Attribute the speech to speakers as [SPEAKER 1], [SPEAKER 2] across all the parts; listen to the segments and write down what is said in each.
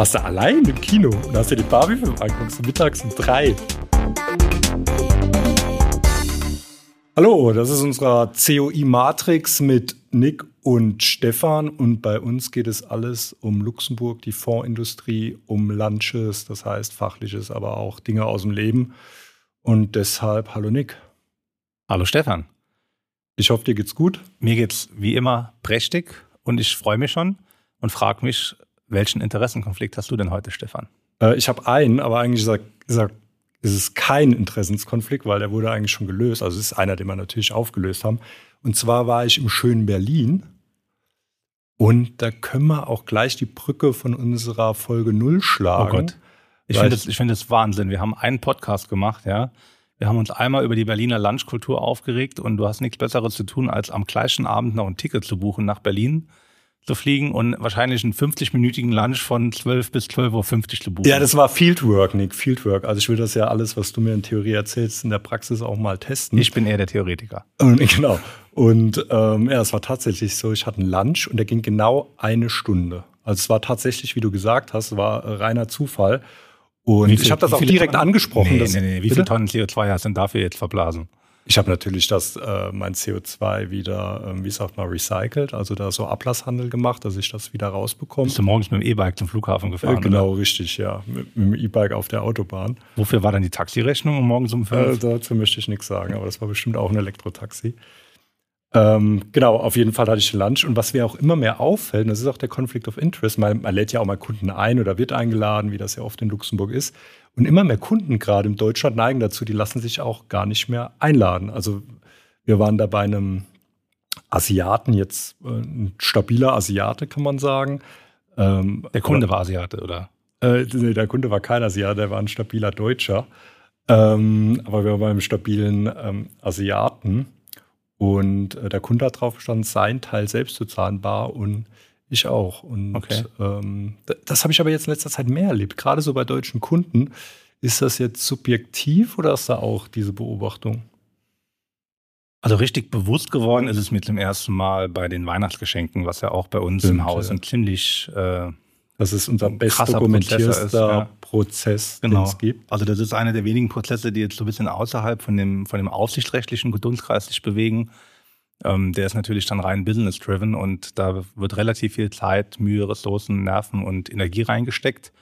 [SPEAKER 1] Warst du allein im Kino und hast dir den Barbie-Film angeguckt, mittags um drei. Hallo, das ist unsere COI Matrix mit Nick und Stefan und bei uns geht es alles um Luxemburg, die Fondsindustrie, um Lunches, das heißt fachliches, aber auch Dinge aus dem Leben. Und deshalb, hallo Nick.
[SPEAKER 2] Hallo Stefan.
[SPEAKER 1] Ich hoffe, dir geht's gut.
[SPEAKER 2] Mir geht's wie immer prächtig und ich freue mich schon und frage mich, welchen Interessenkonflikt hast du denn heute, Stefan?
[SPEAKER 1] Äh, ich habe einen, aber eigentlich sagt, sagt, ist es kein Interessenskonflikt, weil der wurde eigentlich schon gelöst. Also es ist einer, den wir natürlich aufgelöst haben. Und zwar war ich im schönen Berlin. Und da können wir auch gleich die Brücke von unserer Folge Null schlagen.
[SPEAKER 2] Oh Gott. Ich finde das, das Wahnsinn. Wir haben einen Podcast gemacht, ja. Wir haben uns einmal über die Berliner Lunchkultur aufgeregt und du hast nichts Besseres zu tun, als am gleichen Abend noch ein Ticket zu buchen nach Berlin zu fliegen und wahrscheinlich einen 50-minütigen Lunch von 12 bis 12.50 Uhr zu buchen.
[SPEAKER 1] Ja, das war Fieldwork, Nick, Fieldwork. Also ich will das ja alles, was du mir in Theorie erzählst, in der Praxis auch mal testen.
[SPEAKER 2] Ich bin eher der Theoretiker.
[SPEAKER 1] Und, genau. Und ähm, ja, es war tatsächlich so, ich hatte einen Lunch und der ging genau eine Stunde. Also es war tatsächlich, wie du gesagt hast, war reiner Zufall. Und viel, ich habe das auch direkt Tonnen? angesprochen.
[SPEAKER 2] Nee, nee, nee. Wie viele Tonnen CO2 hast du denn dafür jetzt verblasen?
[SPEAKER 1] Ich habe natürlich das, äh, mein CO2 wieder, ähm, wie sagt man, recycelt, also da so Ablasshandel gemacht, dass ich das wieder rausbekomme.
[SPEAKER 2] Bist du morgens mit dem E-Bike zum Flughafen gefahren? Äh,
[SPEAKER 1] genau, oder? richtig, ja. Mit, mit dem E-Bike auf der Autobahn.
[SPEAKER 2] Wofür war dann die Taxirechnung um morgens um fünf?
[SPEAKER 1] Äh, dazu möchte ich nichts sagen, aber das war bestimmt auch ein Elektrotaxi. Ähm, genau, auf jeden Fall hatte ich Lunch. Und was mir auch immer mehr auffällt, das ist auch der Conflict of Interest, man, man lädt ja auch mal Kunden ein oder wird eingeladen, wie das ja oft in Luxemburg ist. Und immer mehr Kunden gerade in Deutschland neigen dazu, die lassen sich auch gar nicht mehr einladen. Also wir waren da bei einem Asiaten, jetzt äh, ein stabiler Asiate, kann man sagen.
[SPEAKER 2] Ähm, der Kunde war Asiate, oder?
[SPEAKER 1] Äh, nee, der Kunde war kein Asiate, der war ein stabiler Deutscher. Ähm, aber wir waren beim stabilen ähm, Asiaten. Und äh, der Kunde hat drauf gestanden, sein Teil selbst zu zahlen bar und ich auch. Und okay. ähm, das habe ich aber jetzt in letzter Zeit mehr erlebt. Gerade so bei deutschen Kunden. Ist das jetzt subjektiv oder ist da auch diese Beobachtung?
[SPEAKER 2] Also richtig bewusst geworden ist es mir zum ersten Mal bei den Weihnachtsgeschenken, was ja auch bei uns Stimmt, im Haus ja. ein ziemlich
[SPEAKER 1] äh, das ist unser best dokumentierter ist, ja. Prozess,
[SPEAKER 2] genau. den es gibt. Also das ist einer der wenigen Prozesse, die jetzt so ein bisschen außerhalb von dem, von dem aufsichtsrechtlichen Dunstkreis sich bewegen. Ähm, der ist natürlich dann rein business-driven und da wird relativ viel Zeit, Mühe, Ressourcen, Nerven und Energie reingesteckt.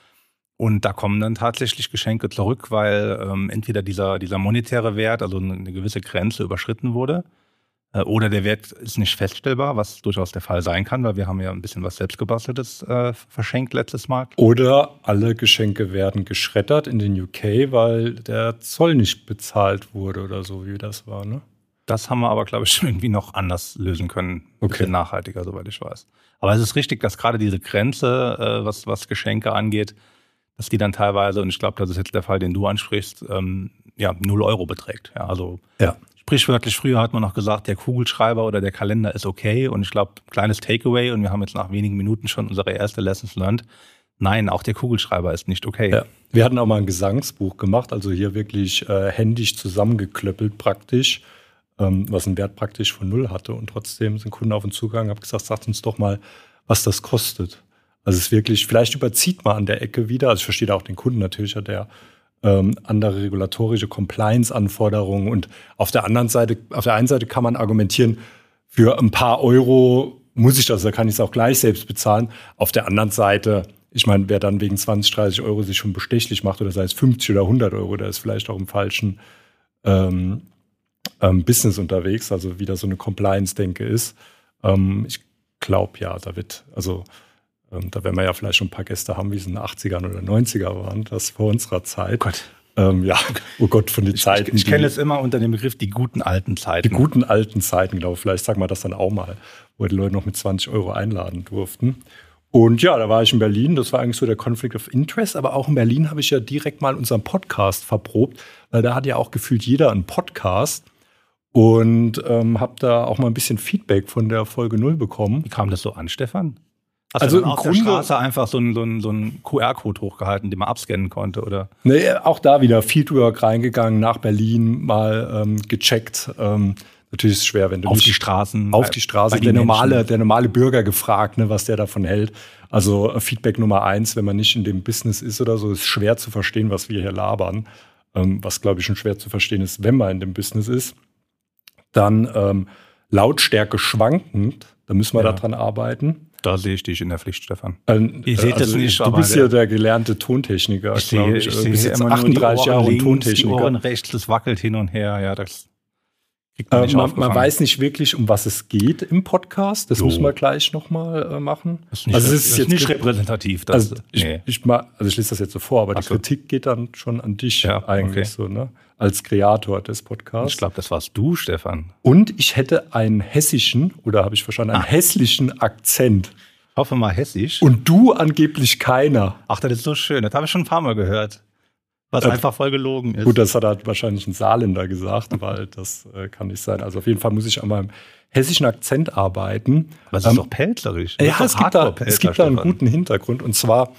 [SPEAKER 2] Und da kommen dann tatsächlich Geschenke zurück, weil ähm, entweder dieser, dieser monetäre Wert, also eine gewisse Grenze überschritten wurde, oder der Wert ist nicht feststellbar, was durchaus der Fall sein kann, weil wir haben ja ein bisschen was selbstgebasteltes äh, verschenkt letztes Mal.
[SPEAKER 1] Oder alle Geschenke werden geschreddert in den UK, weil der Zoll nicht bezahlt wurde oder so, wie das war, ne?
[SPEAKER 2] Das haben wir aber, glaube ich, irgendwie noch anders lösen können.
[SPEAKER 1] Okay. Bisschen
[SPEAKER 2] nachhaltiger, soweit ich weiß. Aber es ist richtig, dass gerade diese Grenze, äh, was, was Geschenke angeht, dass die dann teilweise, und ich glaube, das ist jetzt der Fall, den du ansprichst, ähm, ja, 0 Euro beträgt. Ja, also ja. Sprichwörtlich früher hat man noch gesagt, der Kugelschreiber oder der Kalender ist okay. Und ich glaube, kleines Takeaway, und wir haben jetzt nach wenigen Minuten schon unsere erste Lessons learned. Nein, auch der Kugelschreiber ist nicht okay. Ja.
[SPEAKER 1] Wir hatten auch mal ein Gesangsbuch gemacht, also hier wirklich äh, händisch zusammengeklöppelt praktisch ähm, was einen Wert praktisch von null hatte. Und trotzdem sind Kunden auf uns zugegangen und haben gesagt, sagt uns doch mal, was das kostet. Also es ist wirklich, vielleicht überzieht man an der Ecke wieder. Also ich verstehe auch den Kunden natürlich, hat der ähm, andere regulatorische Compliance-Anforderungen. Und auf der anderen Seite, auf der einen Seite kann man argumentieren, für ein paar Euro muss ich das, da kann ich es auch gleich selbst bezahlen. Auf der anderen Seite, ich meine, wer dann wegen 20, 30 Euro sich schon bestechlich macht, oder sei es 50 oder 100 Euro, der ist vielleicht auch im falschen ähm, ähm, Business unterwegs, also wieder so eine Compliance-Denke ist. Ähm, ich glaube ja, da wird, also ähm, da werden wir ja vielleicht schon ein paar Gäste haben, wie es in den 80ern oder 90er waren, das vor unserer Zeit.
[SPEAKER 2] Oh Gott.
[SPEAKER 1] Ähm, ja, oh Gott, von den
[SPEAKER 2] ich,
[SPEAKER 1] Zeiten.
[SPEAKER 2] Ich, ich kenne es immer unter dem Begriff die guten alten Zeiten.
[SPEAKER 1] Die guten alten Zeiten, glaube ich. Vielleicht sagen wir das dann auch mal, wo die Leute noch mit 20 Euro einladen durften. Und ja, da war ich in Berlin, das war eigentlich so der Conflict of Interest, aber auch in Berlin habe ich ja direkt mal unseren Podcast verprobt, weil da hat ja auch gefühlt jeder einen Podcast. Und ähm, habe da auch mal ein bisschen Feedback von der Folge 0 bekommen.
[SPEAKER 2] Wie kam das so an, Stefan? Hast also du im Grunde Straße einfach so einen, so einen, so einen QR-Code hochgehalten, den man abscannen konnte, oder?
[SPEAKER 1] Nee, auch da wieder Fieldwork reingegangen, nach Berlin mal ähm, gecheckt. Ähm, natürlich ist es schwer, wenn du
[SPEAKER 2] auf nicht die Straßen
[SPEAKER 1] auf die Straße der normale der normale Bürger gefragt, ne, was der davon hält. Also äh, Feedback Nummer eins, wenn man nicht in dem Business ist oder so, ist schwer zu verstehen, was wir hier labern. Ähm, was glaube ich schon schwer zu verstehen ist, wenn man in dem Business ist. Dann ähm, Lautstärke schwankend, da müssen wir ja. daran arbeiten.
[SPEAKER 2] Da sehe ich dich in der Pflicht, Stefan.
[SPEAKER 1] Ähm, ich sehe also das nicht. Du bist ja der gelernte Tontechniker.
[SPEAKER 2] Ich sehe, ich, ich sehe
[SPEAKER 1] bist jetzt 38 Jahre links,
[SPEAKER 2] Tontechniker. Die Ohren rechts, das wackelt hin und her. Ja, das
[SPEAKER 1] man, äh, man, man, weiß nicht wirklich, um was es geht im Podcast. Das jo. müssen wir gleich nochmal äh, machen.
[SPEAKER 2] Das ist nicht, also es ist, jetzt nicht repräsentativ.
[SPEAKER 1] Das, also, ich, nee. ich, mal, also ich lese das jetzt so vor, aber Ach die so. Kritik geht dann schon an dich ja, eigentlich okay. so, ne? Als Kreator des Podcasts.
[SPEAKER 2] Ich glaube, das warst du, Stefan.
[SPEAKER 1] Und ich hätte einen hessischen, oder habe ich verstanden, einen ah. hässlichen Akzent.
[SPEAKER 2] Ich hoffe mal hessisch.
[SPEAKER 1] Und du angeblich keiner.
[SPEAKER 2] Ach, das ist so schön. Das habe ich schon ein paar Mal gehört. Was äh, einfach voll gelogen ist.
[SPEAKER 1] Gut, das hat halt wahrscheinlich ein Saarländer gesagt, weil das äh, kann nicht sein. Also auf jeden Fall muss ich an meinem hessischen Akzent arbeiten.
[SPEAKER 2] Was ist ähm, doch pelzerisch?
[SPEAKER 1] Ja, es gibt, da, es gibt da einen guten Hintergrund. Und zwar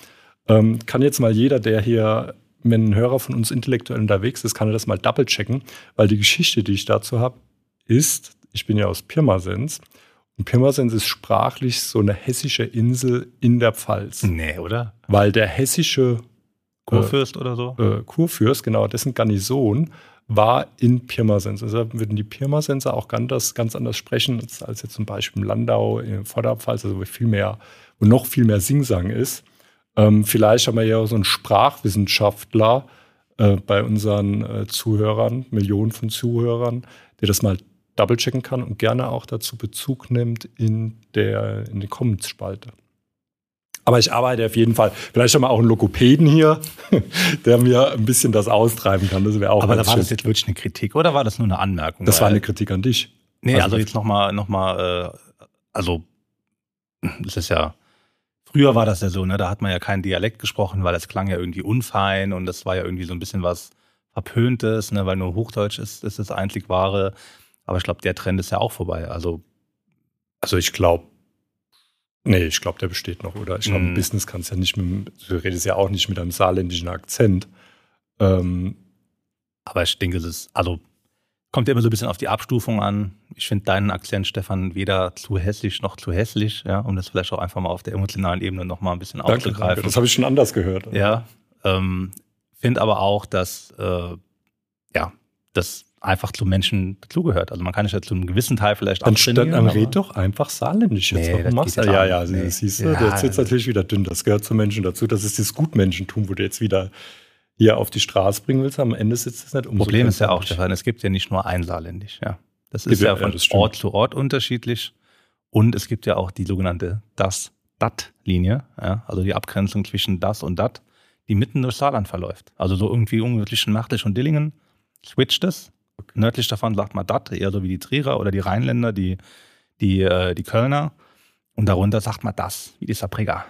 [SPEAKER 1] ähm, kann jetzt mal jeder, der hier wenn ein Hörer von uns intellektuell unterwegs ist, kann er das mal double checken, weil die Geschichte, die ich dazu habe, ist, ich bin ja aus Pirmasens und Pirmasens ist sprachlich so eine hessische Insel in der Pfalz.
[SPEAKER 2] Nee, oder?
[SPEAKER 1] Weil der hessische
[SPEAKER 2] Kurfürst oder so?
[SPEAKER 1] Äh, Kurfürst, genau, dessen Garnison war in Pirmasens. Also würden die Pirmasenser auch ganz, ganz anders sprechen als jetzt zum Beispiel im Landau, in Vorderpfalz, also wo viel mehr, wo noch viel mehr Singsang ist. Ähm, vielleicht haben wir ja so einen Sprachwissenschaftler äh, bei unseren äh, Zuhörern, Millionen von Zuhörern, der das mal double-checken kann und gerne auch dazu Bezug nimmt in der in der Comments-Spalte. Aber ich arbeite auf jeden Fall. Vielleicht haben wir auch einen Lokopäden hier, der mir ein bisschen das austreiben kann. Das wäre auch
[SPEAKER 2] Aber da war schön. das jetzt wirklich eine Kritik oder war das nur eine Anmerkung?
[SPEAKER 1] Das war eine Kritik an dich.
[SPEAKER 2] Nee, also, also jetzt nochmal, noch mal, äh, also das ist ja, früher war das ja so, ne, da hat man ja keinen Dialekt gesprochen, weil das klang ja irgendwie unfein und das war ja irgendwie so ein bisschen was Verpöntes, ne, weil nur Hochdeutsch ist, ist das einzig wahre. Aber ich glaube, der Trend ist ja auch vorbei. Also,
[SPEAKER 1] also ich glaube, Nee, ich glaube, der besteht noch, oder? Ich glaube, mm. Business kannst ja nicht mit, du redest ja auch nicht mit einem saarländischen Akzent. Ähm,
[SPEAKER 2] aber ich denke, es ist, also kommt ja immer so ein bisschen auf die Abstufung an. Ich finde deinen Akzent, Stefan, weder zu hässlich noch zu hässlich, ja, um das vielleicht auch einfach mal auf der emotionalen Ebene nochmal ein bisschen danke, aufzugreifen. Danke.
[SPEAKER 1] Das habe ich schon anders gehört.
[SPEAKER 2] Ja, ähm, finde aber auch, dass äh, ja, das einfach zu Menschen dazugehört. Also man kann es ja zu einem gewissen Teil vielleicht
[SPEAKER 1] dann, dann, dann red doch einfach saarländisch jetzt. Nee, Warum ja, ja, ja, nee. siehst du, ja, jetzt wird natürlich wieder dünn. Das gehört zu Menschen dazu. Das ist das Gutmenschentum, wo du jetzt wieder hier auf die Straße bringen willst. Am Ende sitzt es nicht
[SPEAKER 2] um. Problem ist ja auch, Stefan, es gibt ja nicht nur ein Saarländisch. Ja, das ist ja, ja von Ort zu Ort unterschiedlich. Und es gibt ja auch die sogenannte Das-Dat-Linie, ja, also die Abgrenzung zwischen das und dat, die mitten durch Saarland verläuft. Also so irgendwie zwischen Nachtisch und Dillingen switcht es Okay. Nördlich davon sagt man Dat, eher so wie die Trierer oder die Rheinländer, die, die, äh, die Kölner. Und darunter sagt man das, wie die Sabriga.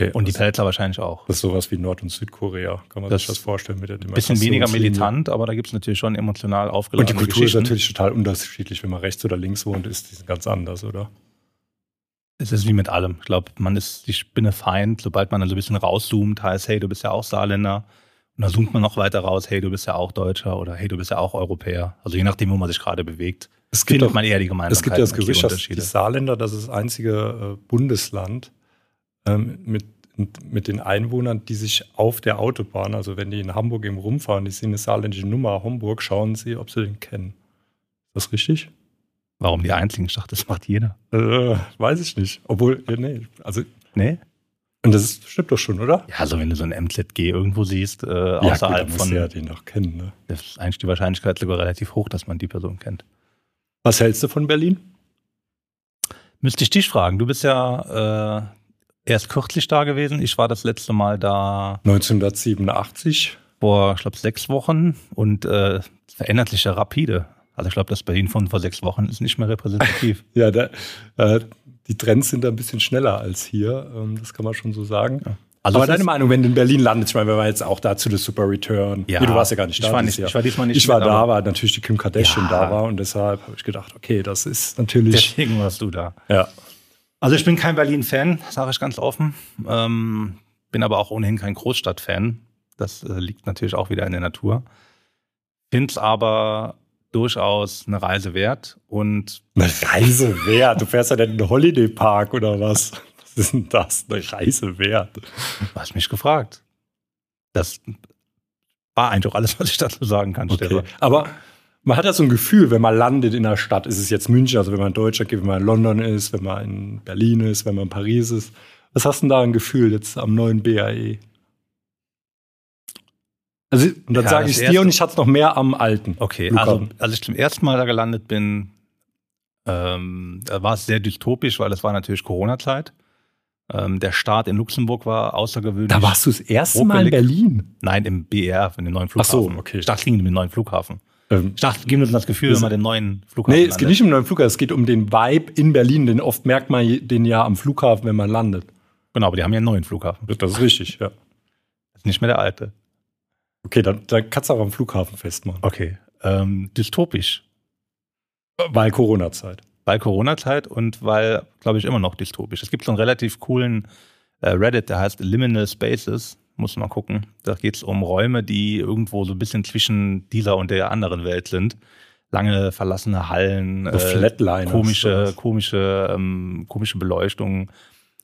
[SPEAKER 2] Okay, und die Pelzer wahrscheinlich auch.
[SPEAKER 1] Das ist sowas wie Nord- und Südkorea, kann man das sich das vorstellen mit der
[SPEAKER 2] Ein bisschen weniger militant, aber da gibt es natürlich schon emotional aufgeladene
[SPEAKER 1] Und die Kultur ist natürlich total unterschiedlich. Wenn man rechts oder links wohnt, ist die ganz anders, oder?
[SPEAKER 2] Es ist wie mit allem. Ich glaube, man ist die Spinne Feind, sobald man dann so ein bisschen rauszoomt, heißt, hey, du bist ja auch Saarländer. Und dann zoomt man noch weiter raus, hey, du bist ja auch Deutscher oder hey, du bist ja auch Europäer. Also je nachdem, wo man sich gerade bewegt,
[SPEAKER 1] es gibt findet auch, man eher die Gemeinsamkeiten. Es gibt ja das Gerücht, dass die Saarländer, das ist das einzige äh, Bundesland ähm, mit, mit den Einwohnern, die sich auf der Autobahn, also wenn die in Hamburg eben rumfahren, die sehen eine saarländische Nummer Hamburg, schauen sie, ob sie den kennen. Ist das richtig?
[SPEAKER 2] Warum die einzigen? Ich dachte, das macht jeder.
[SPEAKER 1] Äh, weiß ich nicht. Obwohl, nee, also.
[SPEAKER 2] Nee?
[SPEAKER 1] Und das ist, stimmt doch schon, oder?
[SPEAKER 2] Ja, also wenn du so ein MZG irgendwo siehst, äh, außerhalb
[SPEAKER 1] ja,
[SPEAKER 2] gut, von.
[SPEAKER 1] Ja, den noch kennen, ne?
[SPEAKER 2] Das ist eigentlich die Wahrscheinlichkeit sogar relativ hoch, dass man die Person kennt.
[SPEAKER 1] Was hältst du von Berlin?
[SPEAKER 2] Müsste ich dich fragen. Du bist ja äh, erst kürzlich da gewesen. Ich war das letzte Mal da.
[SPEAKER 1] 1987.
[SPEAKER 2] Vor, ich glaube, sechs Wochen. Und äh, verändert sich ja rapide. Also ich glaube, das Berlin von vor sechs Wochen ist nicht mehr repräsentativ.
[SPEAKER 1] ja, da, äh, die Trends sind da ein bisschen schneller als hier. Ähm, das kann man schon so sagen. Ja. Also Aber deine Meinung, wenn du in Berlin landest, ich meine, wir waren jetzt auch da zu der Super Return.
[SPEAKER 2] Ja, nee,
[SPEAKER 1] du warst ja gar nicht
[SPEAKER 2] da. Ich war, nicht,
[SPEAKER 1] ich
[SPEAKER 2] war diesmal nicht
[SPEAKER 1] Ich war da, weil natürlich die Kim Kardashian ja. da war und deshalb habe ich gedacht, okay, das ist natürlich.
[SPEAKER 2] Deswegen warst du da.
[SPEAKER 1] Ja.
[SPEAKER 2] Also ich bin kein Berlin-Fan, sage ich ganz offen. Ähm, bin aber auch ohnehin kein Großstadt-Fan. Das äh, liegt natürlich auch wieder in der Natur. Finde es aber durchaus eine Reise wert. Und
[SPEAKER 1] eine Reise wert? Du fährst ja nicht in den Holiday Park oder was? Was ist denn das? Eine Reise wert? Du
[SPEAKER 2] hast mich gefragt. Das war eigentlich auch alles, was ich dazu sagen kann.
[SPEAKER 1] Okay. Aber man hat ja so ein Gefühl, wenn man landet in einer Stadt, ist es jetzt München, also wenn man in Deutschland geht, wenn man in London ist, wenn man in Berlin ist, wenn man in Paris ist. Was hast du denn da ein Gefühl jetzt am neuen BAE? Also, und dann ja, sage ich es dir und ich hatte es noch mehr am alten.
[SPEAKER 2] Okay, also als ich zum ersten Mal da gelandet bin, ähm, da war es sehr dystopisch, weil es war natürlich Corona-Zeit. Ähm, der Start in Luxemburg war außergewöhnlich.
[SPEAKER 1] Da warst du das erste Mal in Berlin?
[SPEAKER 2] Nein, im BR, in dem neuen Flughafen.
[SPEAKER 1] Ach so, okay.
[SPEAKER 2] Ging um den neuen Flughafen. Ähm, ich dachte, geben uns das Gefühl, wenn man den neuen Flughafen
[SPEAKER 1] Nee, es geht nicht um den neuen Flughafen, es geht um den Vibe in Berlin, denn oft merkt man den ja am Flughafen, wenn man landet.
[SPEAKER 2] Genau, aber die haben ja einen neuen Flughafen.
[SPEAKER 1] Das ist richtig, ja.
[SPEAKER 2] Das ist nicht mehr der alte.
[SPEAKER 1] Okay, dann, dann kannst du auch am Flughafen festmachen.
[SPEAKER 2] Okay. Ähm, dystopisch.
[SPEAKER 1] Weil Corona-Zeit.
[SPEAKER 2] Weil Corona-Zeit und weil, glaube ich, immer noch dystopisch. Es gibt so einen relativ coolen äh, Reddit, der heißt Liminal Spaces. Muss man gucken. Da geht es um Räume, die irgendwo so ein bisschen zwischen dieser und der anderen Welt sind. Lange verlassene Hallen,
[SPEAKER 1] so äh,
[SPEAKER 2] komische, komische, ähm, komische Beleuchtung.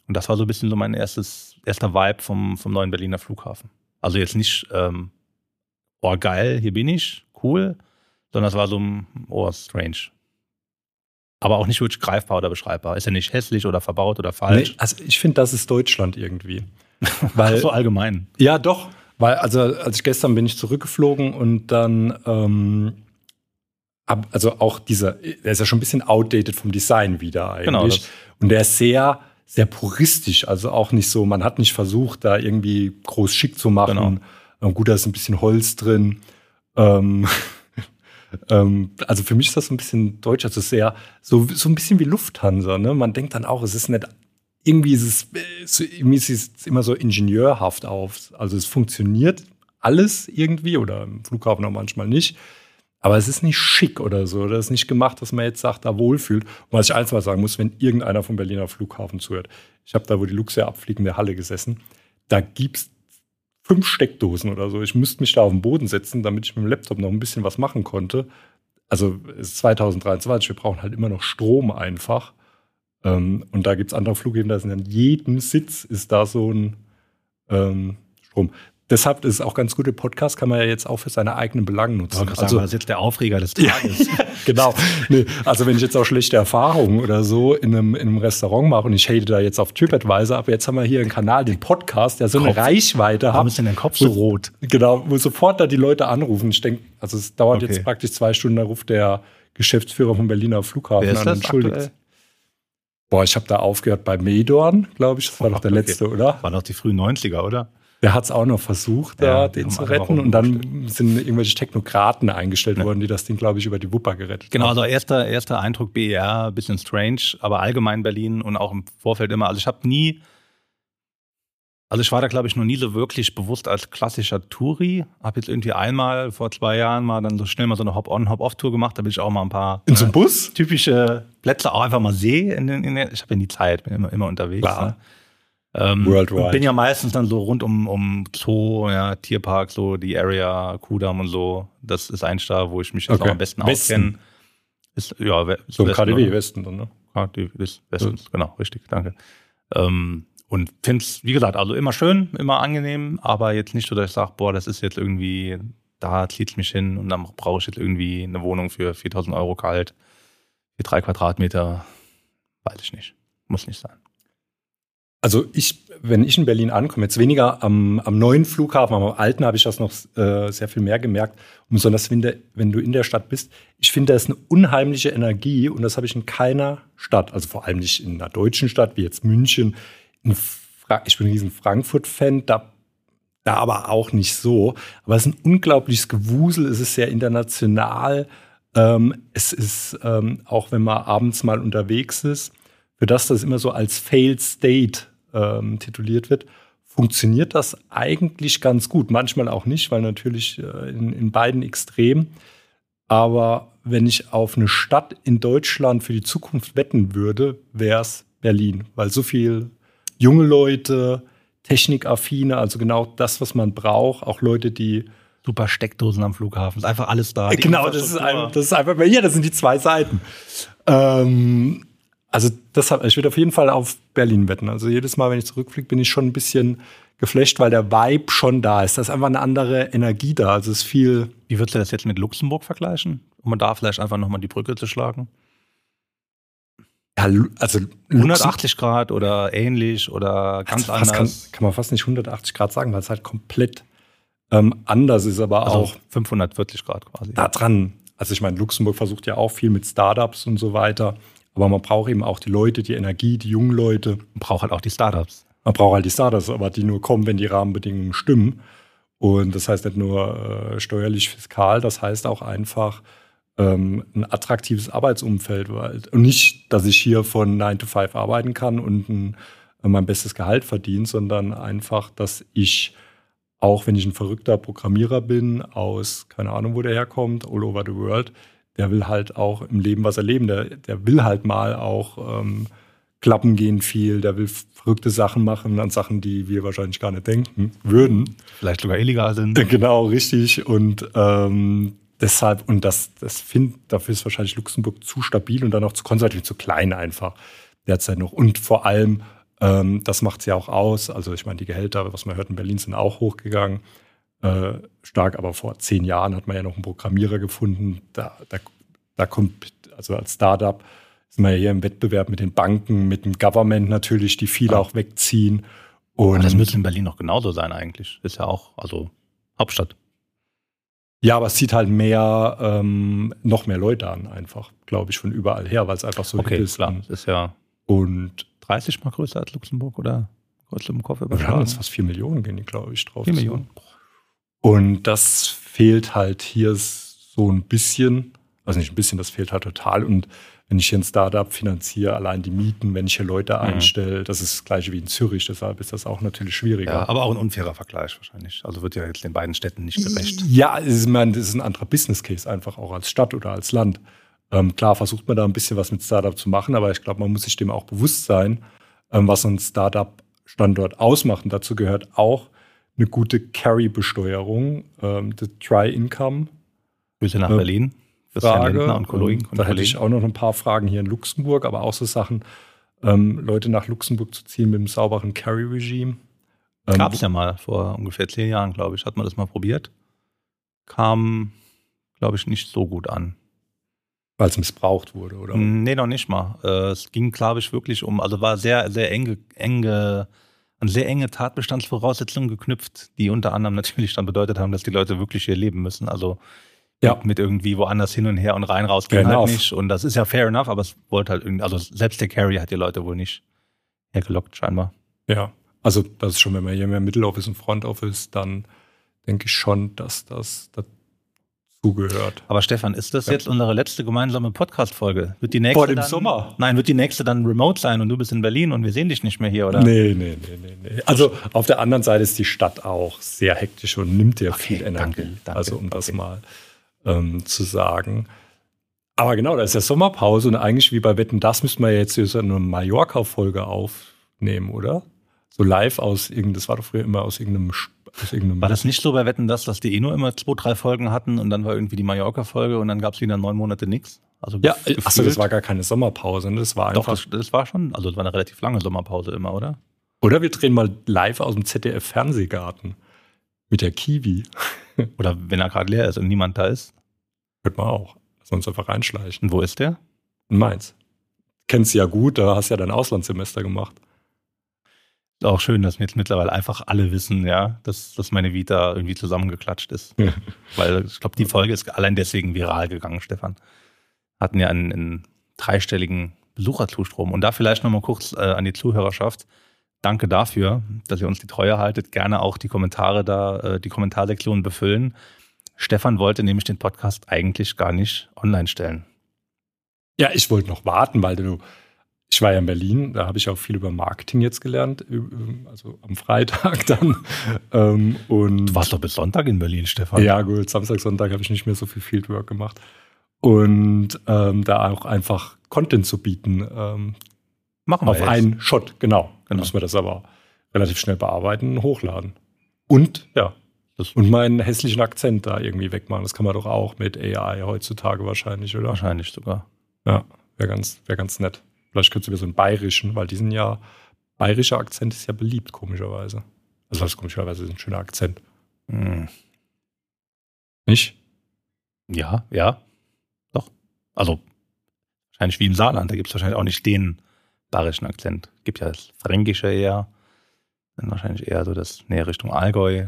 [SPEAKER 2] Und das war so ein bisschen so mein erstes, erster Vibe vom, vom neuen Berliner Flughafen. Also jetzt nicht ähm, oh geil, hier bin ich, cool, sondern es war so ein, oh, strange. Aber auch nicht wirklich greifbar oder beschreibbar. Ist ja nicht hässlich oder verbaut oder falsch. Nee,
[SPEAKER 1] also ich finde, das ist Deutschland irgendwie.
[SPEAKER 2] Weil, so allgemein.
[SPEAKER 1] Ja, doch. Weil, also als ich gestern bin ich zurückgeflogen und dann, ähm, ab, also auch dieser, der ist ja schon ein bisschen outdated vom Design wieder eigentlich. Genau, und der ist sehr, sehr puristisch. Also auch nicht so, man hat nicht versucht, da irgendwie groß schick zu machen. Genau ähm, gut, da ist ein bisschen Holz drin. Ähm, ähm, also für mich ist das ein bisschen deutsch, also sehr, so, so ein bisschen wie Lufthansa. Ne? Man denkt dann auch, es ist nicht, irgendwie ist es, so, irgendwie ist es immer so ingenieurhaft auf. Also es funktioniert alles irgendwie oder im Flughafen auch manchmal nicht. Aber es ist nicht schick oder so. Das ist nicht gemacht, dass man jetzt sagt, da wohlfühlt. Und was ich eins mal sagen muss, wenn irgendeiner vom Berliner Flughafen zuhört. Ich habe da, wo die Luxe abfliegen, in der Halle gesessen. Da gibt es fünf Steckdosen oder so. Ich müsste mich da auf den Boden setzen, damit ich mit dem Laptop noch ein bisschen was machen konnte. Also es ist 2023, wir brauchen halt immer noch Strom einfach. Ähm, und da gibt es andere Flughäfen, da sind an jedem Sitz ist da so ein ähm, Strom deshalb ist es auch ganz gut, der Podcast kann man ja jetzt auch für seine eigenen Belangen nutzen.
[SPEAKER 2] Also sagen, das ist jetzt der Aufreger des Tages.
[SPEAKER 1] genau. Nee, also wenn ich jetzt auch schlechte Erfahrungen oder so in einem, in einem Restaurant mache und ich hate da jetzt auf TripAdvisor, aber jetzt haben wir hier einen Kanal, den Podcast, der so eine Kopf. Reichweite hat.
[SPEAKER 2] Warum ist denn der Kopf so rot?
[SPEAKER 1] Genau, wo sofort da die Leute anrufen. Ich denke, also es dauert okay. jetzt praktisch zwei Stunden, da ruft der Geschäftsführer vom Berliner
[SPEAKER 2] ist an. Entschuldigt. Aktuell?
[SPEAKER 1] Boah, ich habe da aufgehört bei Medorn, glaube ich. Das war doch der okay. letzte, oder?
[SPEAKER 2] War doch die frühen 90er, oder?
[SPEAKER 1] Der hat es auch noch versucht, ja, da den zu retten. Und dann sind irgendwelche Technokraten eingestellt ja. worden, die das Ding, glaube ich, über die Wupper gerettet
[SPEAKER 2] genau, haben. Genau, also erster, erster Eindruck BER, bisschen strange, aber allgemein Berlin und auch im Vorfeld immer. Also ich habe nie, also ich war da, glaube ich, noch nie so wirklich bewusst als klassischer Touri. Habe jetzt irgendwie einmal vor zwei Jahren mal dann so schnell mal so eine Hop-on, Hop-off-Tour gemacht. Da bin ich auch mal ein paar
[SPEAKER 1] in so einem Bus
[SPEAKER 2] typische Plätze auch einfach mal sehe. In, in, in, ich habe ja nie Zeit, bin immer, immer unterwegs. Klar. Ne? Ähm, Worldwide. Bin ja meistens dann so rund um, um Zoo, ja, Tierpark, so die Area, Kudam und so. Das ist ein Star, wo ich mich jetzt okay. auch am besten auskenne.
[SPEAKER 1] Ist, ja, ist so Westen, KDW oder? Westen dann, ne?
[SPEAKER 2] KDW Westens, genau, richtig, danke. Ähm, und finde es, wie gesagt, also immer schön, immer angenehm, aber jetzt nicht so, dass ich sage, boah, das ist jetzt irgendwie, da zieht es mich hin und dann brauche ich jetzt irgendwie eine Wohnung für 4000 Euro kalt, für drei Quadratmeter, weiß ich nicht. Muss nicht sein.
[SPEAKER 1] Also ich, wenn ich in Berlin ankomme, jetzt weniger am, am neuen Flughafen, am alten habe ich das noch äh, sehr viel mehr gemerkt. Und besonders wenn, der, wenn du in der Stadt bist, ich finde, da ist eine unheimliche Energie und das habe ich in keiner Stadt, also vor allem nicht in einer deutschen Stadt wie jetzt München. Ich bin ein riesen Frankfurt-Fan, da, da aber auch nicht so. Aber es ist ein unglaubliches Gewusel, es ist sehr international. Ähm, es ist, ähm, auch wenn man abends mal unterwegs ist, für das das immer so als Failed State ähm, tituliert wird, funktioniert das eigentlich ganz gut. Manchmal auch nicht, weil natürlich äh, in, in beiden Extremen. Aber wenn ich auf eine Stadt in Deutschland für die Zukunft wetten würde, wäre es Berlin, weil so viel junge Leute, technikaffine, also genau das, was man braucht, auch Leute, die
[SPEAKER 2] super Steckdosen am Flughafen, ist einfach alles da.
[SPEAKER 1] Genau, das ist, ein, das ist einfach, ja, das sind die zwei Seiten. Ähm, also deshalb, ich würde auf jeden Fall auf Berlin wetten. Also jedes Mal, wenn ich zurückfliege, bin ich schon ein bisschen geflasht, weil der Vibe schon da ist. Da ist einfach eine andere Energie da. Also es ist viel.
[SPEAKER 2] Wie würdest du das jetzt mit Luxemburg vergleichen? Um da vielleicht einfach nochmal die Brücke zu schlagen?
[SPEAKER 1] Ja, also
[SPEAKER 2] 180 Grad oder ähnlich oder ganz also
[SPEAKER 1] anders. Kann, kann, man fast nicht 180 Grad sagen, weil es halt komplett ähm, anders ist, aber also auch
[SPEAKER 2] 540 Grad quasi.
[SPEAKER 1] Da dran. Also ich meine, Luxemburg versucht ja auch viel mit Startups und so weiter. Aber man braucht eben auch die Leute, die Energie, die jungen Leute. Man
[SPEAKER 2] braucht halt auch die Startups.
[SPEAKER 1] Man braucht halt die Startups, aber die nur kommen, wenn die Rahmenbedingungen stimmen. Und das heißt nicht nur äh, steuerlich, fiskal, das heißt auch einfach ähm, ein attraktives Arbeitsumfeld. Und nicht, dass ich hier von 9 to 5 arbeiten kann und ein, mein bestes Gehalt verdiene, sondern einfach, dass ich auch wenn ich ein verrückter Programmierer bin aus, keine Ahnung, wo der herkommt, all over the world, der will halt auch im Leben was erleben. Der, der will halt mal auch ähm, klappen gehen viel, der will verrückte Sachen machen an Sachen, die wir wahrscheinlich gar nicht denken würden.
[SPEAKER 2] Vielleicht sogar illegal sind.
[SPEAKER 1] Genau, richtig. Und ähm, deshalb, und das, das find, dafür ist wahrscheinlich Luxemburg zu stabil und dann auch zu konservativ, zu klein einfach derzeit noch. Und vor allem, ähm, das macht es ja auch aus. Also ich meine, die Gehälter, was man hört in Berlin, sind auch hochgegangen. Äh, stark, aber vor zehn Jahren hat man ja noch einen Programmierer gefunden. Da, da, da kommt, also als Startup sind wir ja hier im Wettbewerb mit den Banken, mit dem Government natürlich, die viele ja. auch wegziehen.
[SPEAKER 2] Und aber das müsste in Berlin noch genauso sein eigentlich. Ist ja auch, also Hauptstadt.
[SPEAKER 1] Ja, aber es zieht halt mehr, ähm, noch mehr Leute an, einfach, glaube ich, von überall her, weil es einfach so
[SPEAKER 2] okay, ist. Klar, das ist ja.
[SPEAKER 1] Und
[SPEAKER 2] 30 mal größer als Luxemburg oder
[SPEAKER 1] Kopf? Ja, fast 4 Millionen gehen die, glaube ich, drauf.
[SPEAKER 2] 4 Millionen.
[SPEAKER 1] Und das fehlt halt hier so ein bisschen, also nicht ein bisschen, das fehlt halt total. Und wenn ich hier ein Startup finanziere, allein die Mieten, wenn ich hier Leute mhm. einstelle, das ist das gleiche wie in Zürich, deshalb ist das auch natürlich schwieriger. Ja,
[SPEAKER 2] aber auch ein unfairer Vergleich wahrscheinlich. Also wird ja jetzt den beiden Städten nicht gerecht.
[SPEAKER 1] Ja, es ist, das ist ein anderer Business Case einfach auch als Stadt oder als Land. Ähm, klar versucht man da ein bisschen was mit Startup zu machen, aber ich glaube, man muss sich dem auch bewusst sein, ähm, was ein Startup-Standort ausmacht. Und dazu gehört auch eine gute Carry-Besteuerung, ähm, Try-Income.
[SPEAKER 2] Grüße nach äh,
[SPEAKER 1] Frage. Und Kollegen, und da hätte ich auch noch ein paar Fragen hier in Luxemburg, aber auch so Sachen, ähm, Leute nach Luxemburg zu ziehen mit einem sauberen Carry-Regime.
[SPEAKER 2] Ähm, Gab es ja mal vor ungefähr zehn Jahren, glaube ich. Hat man das mal probiert. Kam, glaube ich, nicht so gut an.
[SPEAKER 1] Weil es missbraucht wurde, oder?
[SPEAKER 2] Nee, noch nicht mal. Äh, es ging, glaube ich, wirklich um, also war sehr, sehr enge, enge, an sehr enge Tatbestandsvoraussetzungen geknüpft, die unter anderem natürlich dann bedeutet haben, dass die Leute wirklich hier leben müssen. Also ja. mit, irgendwie woanders hin und her und rein raus ging halt nicht. Und das ist ja fair enough, aber es wollte halt irgendwie, also selbst der Carry hat die Leute wohl nicht hergelockt, scheinbar.
[SPEAKER 1] Ja, also das ist schon, wenn man hier mehr Middle Office und Front Office, dann denke ich schon, dass das, das zugehört.
[SPEAKER 2] Aber Stefan, ist das ja. jetzt unsere letzte gemeinsame Podcast-Folge?
[SPEAKER 1] Wird die nächste Vor dem
[SPEAKER 2] dann,
[SPEAKER 1] Sommer?
[SPEAKER 2] Nein, wird die nächste dann remote sein und du bist in Berlin und wir sehen dich nicht mehr hier, oder?
[SPEAKER 1] Nee, nee, nee, nee. nee. Also auf der anderen Seite ist die Stadt auch sehr hektisch und nimmt dir okay, viel Energie. Danke, danke, also um das mal ähm, zu sagen. Aber genau, da ist ja Sommerpause und eigentlich wie bei Wetten, das müssten wir jetzt so eine Mallorca-Folge aufnehmen, oder? So live aus irgendeinem, das war doch früher immer aus irgendeinem
[SPEAKER 2] war das nicht so bei Wetten, dass, dass die eh nur immer zwei, drei Folgen hatten und dann war irgendwie die Mallorca-Folge und dann gab es wieder neun Monate nichts?
[SPEAKER 1] Also ja, achso, das war gar keine Sommerpause, ne? das war einfach. Doch,
[SPEAKER 2] das, das, war schon, also das war eine relativ lange Sommerpause immer, oder?
[SPEAKER 1] Oder wir drehen mal live aus dem ZDF-Fernsehgarten mit der Kiwi.
[SPEAKER 2] oder wenn er gerade leer ist und niemand da ist.
[SPEAKER 1] Könnte man auch. Sonst einfach reinschleichen.
[SPEAKER 2] Und wo ist der?
[SPEAKER 1] In Mainz. Kennst du ja gut, da hast du ja dein Auslandssemester gemacht.
[SPEAKER 2] Ist auch schön, dass jetzt mittlerweile einfach alle wissen, ja, dass, dass meine Vita irgendwie zusammengeklatscht ist. Weil ich glaube, die Folge ist allein deswegen viral gegangen, Stefan. Hatten ja einen, einen dreistelligen Besucherzustrom. Und da vielleicht nochmal kurz äh, an die Zuhörerschaft. Danke dafür, dass ihr uns die Treue haltet. Gerne auch die Kommentare da, äh, die Kommentarsektion befüllen. Stefan wollte nämlich den Podcast eigentlich gar nicht online stellen.
[SPEAKER 1] Ja, ich wollte noch warten, weil du ich war ja in Berlin, da habe ich auch viel über Marketing jetzt gelernt, also am Freitag dann.
[SPEAKER 2] Ähm, und du warst doch bis Sonntag in Berlin, Stefan.
[SPEAKER 1] Ja, gut, Samstag, Sonntag habe ich nicht mehr so viel Fieldwork gemacht. Und ähm, da auch einfach Content zu bieten. Ähm,
[SPEAKER 2] Machen wir
[SPEAKER 1] Auf
[SPEAKER 2] jetzt.
[SPEAKER 1] einen Shot, genau. Dann
[SPEAKER 2] Genau.
[SPEAKER 1] müssen wir das aber relativ schnell bearbeiten und hochladen. Und, ja.
[SPEAKER 2] Das-
[SPEAKER 1] und meinen hässlichen Akzent da irgendwie wegmachen. Das kann man doch auch mit AI heutzutage wahrscheinlich, oder?
[SPEAKER 2] Wahrscheinlich sogar.
[SPEAKER 1] Ja, wäre ganz, wär ganz nett. Vielleicht könntest du mir so einen bayerischen, weil die sind ja, bayerischer Akzent ist ja beliebt, komischerweise. Also das ist komischerweise ist ein schöner Akzent.
[SPEAKER 2] Hm.
[SPEAKER 1] Nicht?
[SPEAKER 2] Ja, ja. Doch. Also, wahrscheinlich wie im Saarland. Da gibt es wahrscheinlich auch nicht den bayerischen Akzent. Gibt ja das Fränkische eher. Dann wahrscheinlich eher so das näher Richtung Allgäu.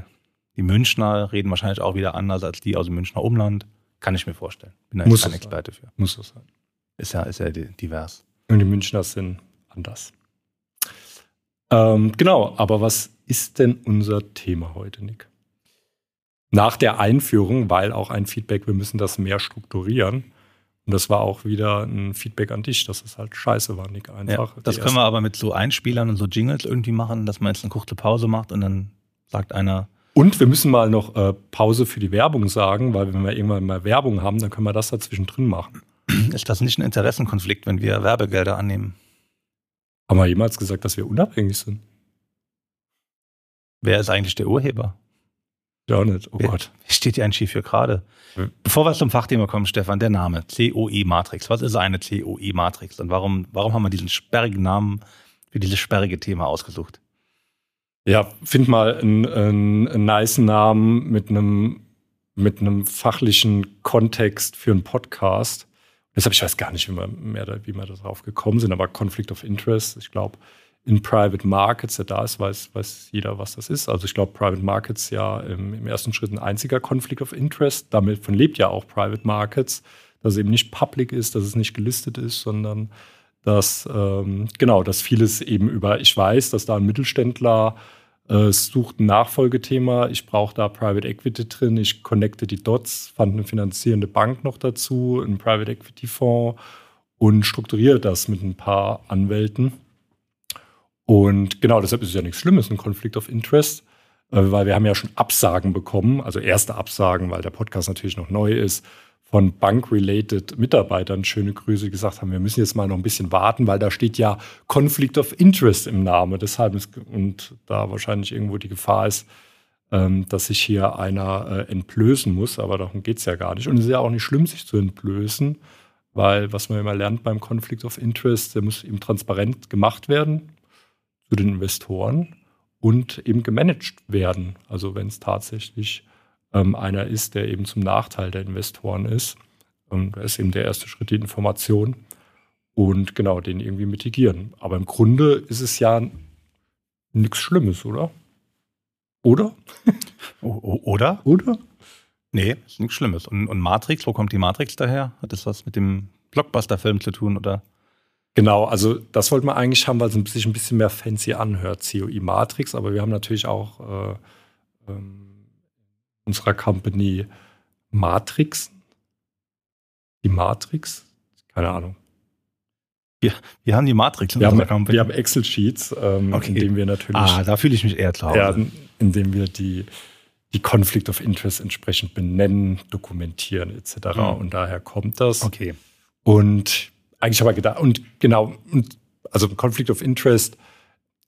[SPEAKER 2] Die Münchner reden wahrscheinlich auch wieder anders als die aus dem Münchner Umland. Kann ich mir vorstellen. Bin da
[SPEAKER 1] Muss
[SPEAKER 2] kein
[SPEAKER 1] es sein.
[SPEAKER 2] Experte für.
[SPEAKER 1] Muss so sein.
[SPEAKER 2] Ist ja, ist ja di- divers.
[SPEAKER 1] Und die Münchner sind anders. Ähm, genau, aber was ist denn unser Thema heute, Nick? Nach der Einführung, weil auch ein Feedback, wir müssen das mehr strukturieren. Und das war auch wieder ein Feedback an dich, dass es halt scheiße war, Nick.
[SPEAKER 2] Ja,
[SPEAKER 1] Einfach.
[SPEAKER 2] das
[SPEAKER 1] Die
[SPEAKER 2] können wir aber mit so Einspielern und so Jingles irgendwie machen, dass man jetzt eine kurze Pause macht und dann sagt einer,
[SPEAKER 1] Und wir müssen mal noch äh, Pause für die Werbung sagen, weil wenn wir irgendwann mal Werbung haben, dann können wir das dazwischen drin machen.
[SPEAKER 2] ist das nicht ein Interessenkonflikt, wenn wir Werbegelder annehmen?
[SPEAKER 1] Haben wir jemals gesagt, dass wir unabhängig sind?
[SPEAKER 2] Wer ist eigentlich der Urheber?
[SPEAKER 1] Ja, nicht. Oh Gott.
[SPEAKER 2] Steht hier eigentlich für gerade?
[SPEAKER 1] Hm.
[SPEAKER 2] Bevor wir zum Fachthema kommen, Stefan, der Name COE-Matrix. Was ist eine COE-Matrix und warum, warum haben wir diesen sperrigen Namen für dieses sperrige Thema ausgesucht?
[SPEAKER 1] Ja, find mal einen, einen, einen nice Namen mit einem, mit einem fachlichen Kontext für einen Podcast. Deshalb, ich weiß gar nicht, wie wir, mehr wie wir da drauf gekommen sind, aber Conflict of Interest, ich glaube, in Private Markets, der da ist, weiß, weiß jeder, was das ist. Also ich glaube, Private Markets ja im, im ersten Schritt ein einziger Conflict of Interest. Damit von lebt ja auch Private Markets, dass es eben nicht public ist, dass es nicht gelistet ist, sondern dass ähm, genau, dass vieles eben über, ich weiß, dass da ein Mittelständler äh, sucht ein Nachfolgethema, ich brauche da Private Equity drin, ich connecte die Dots, fand eine finanzierende Bank noch dazu, einen Private Equity Fonds und strukturiere das mit ein paar Anwälten. Und genau, deshalb ist es ja nichts Schlimmes, ein Conflict of Interest, äh, weil wir haben ja schon Absagen bekommen, also erste Absagen, weil der Podcast natürlich noch neu ist, von Bank-related Mitarbeitern schöne Grüße gesagt haben, wir müssen jetzt mal noch ein bisschen warten, weil da steht ja Conflict of Interest im Namen. Deshalb ist, und da wahrscheinlich irgendwo die Gefahr ist, ähm, dass sich hier einer äh, entblößen muss, aber darum geht es ja gar nicht. Und es ist ja auch nicht schlimm, sich zu entblößen, weil was man immer lernt beim Conflict of Interest, der muss eben transparent gemacht werden zu den Investoren und eben gemanagt werden. Also wenn es tatsächlich ähm, einer ist, der eben zum Nachteil der Investoren ist. Und da ist eben der erste Schritt die Information und genau den irgendwie mitigieren. Aber im Grunde ist es ja nichts Schlimmes, oder? Oder?
[SPEAKER 2] Oder?
[SPEAKER 1] Oder?
[SPEAKER 2] Nee, ist nichts Schlimmes. Und, und Matrix, wo kommt die Matrix daher? Hat das was mit dem Blockbuster-Film zu tun oder?
[SPEAKER 1] Genau, also das wollten wir eigentlich haben, weil es sich ein bisschen mehr fancy anhört, COI Matrix, aber wir haben natürlich auch äh, ähm, unserer Company Matrix. Die Matrix? Keine Ahnung.
[SPEAKER 2] Wir haben die Matrix in
[SPEAKER 1] Wir
[SPEAKER 2] unserer
[SPEAKER 1] haben,
[SPEAKER 2] Company.
[SPEAKER 1] wir haben Excel-Sheets, ähm,
[SPEAKER 2] Okay.
[SPEAKER 1] in denen wir natürlich
[SPEAKER 2] ah, da fühle ich mich eher Hause.
[SPEAKER 1] ja, in dem wir die, die Conflict of Interest entsprechend benennen, dokumentieren etc.
[SPEAKER 2] Mhm.
[SPEAKER 1] Und daher kommt das.
[SPEAKER 2] Okay.
[SPEAKER 1] Und eigentlich habe ich gedacht, und genau, und also Conflict of Interest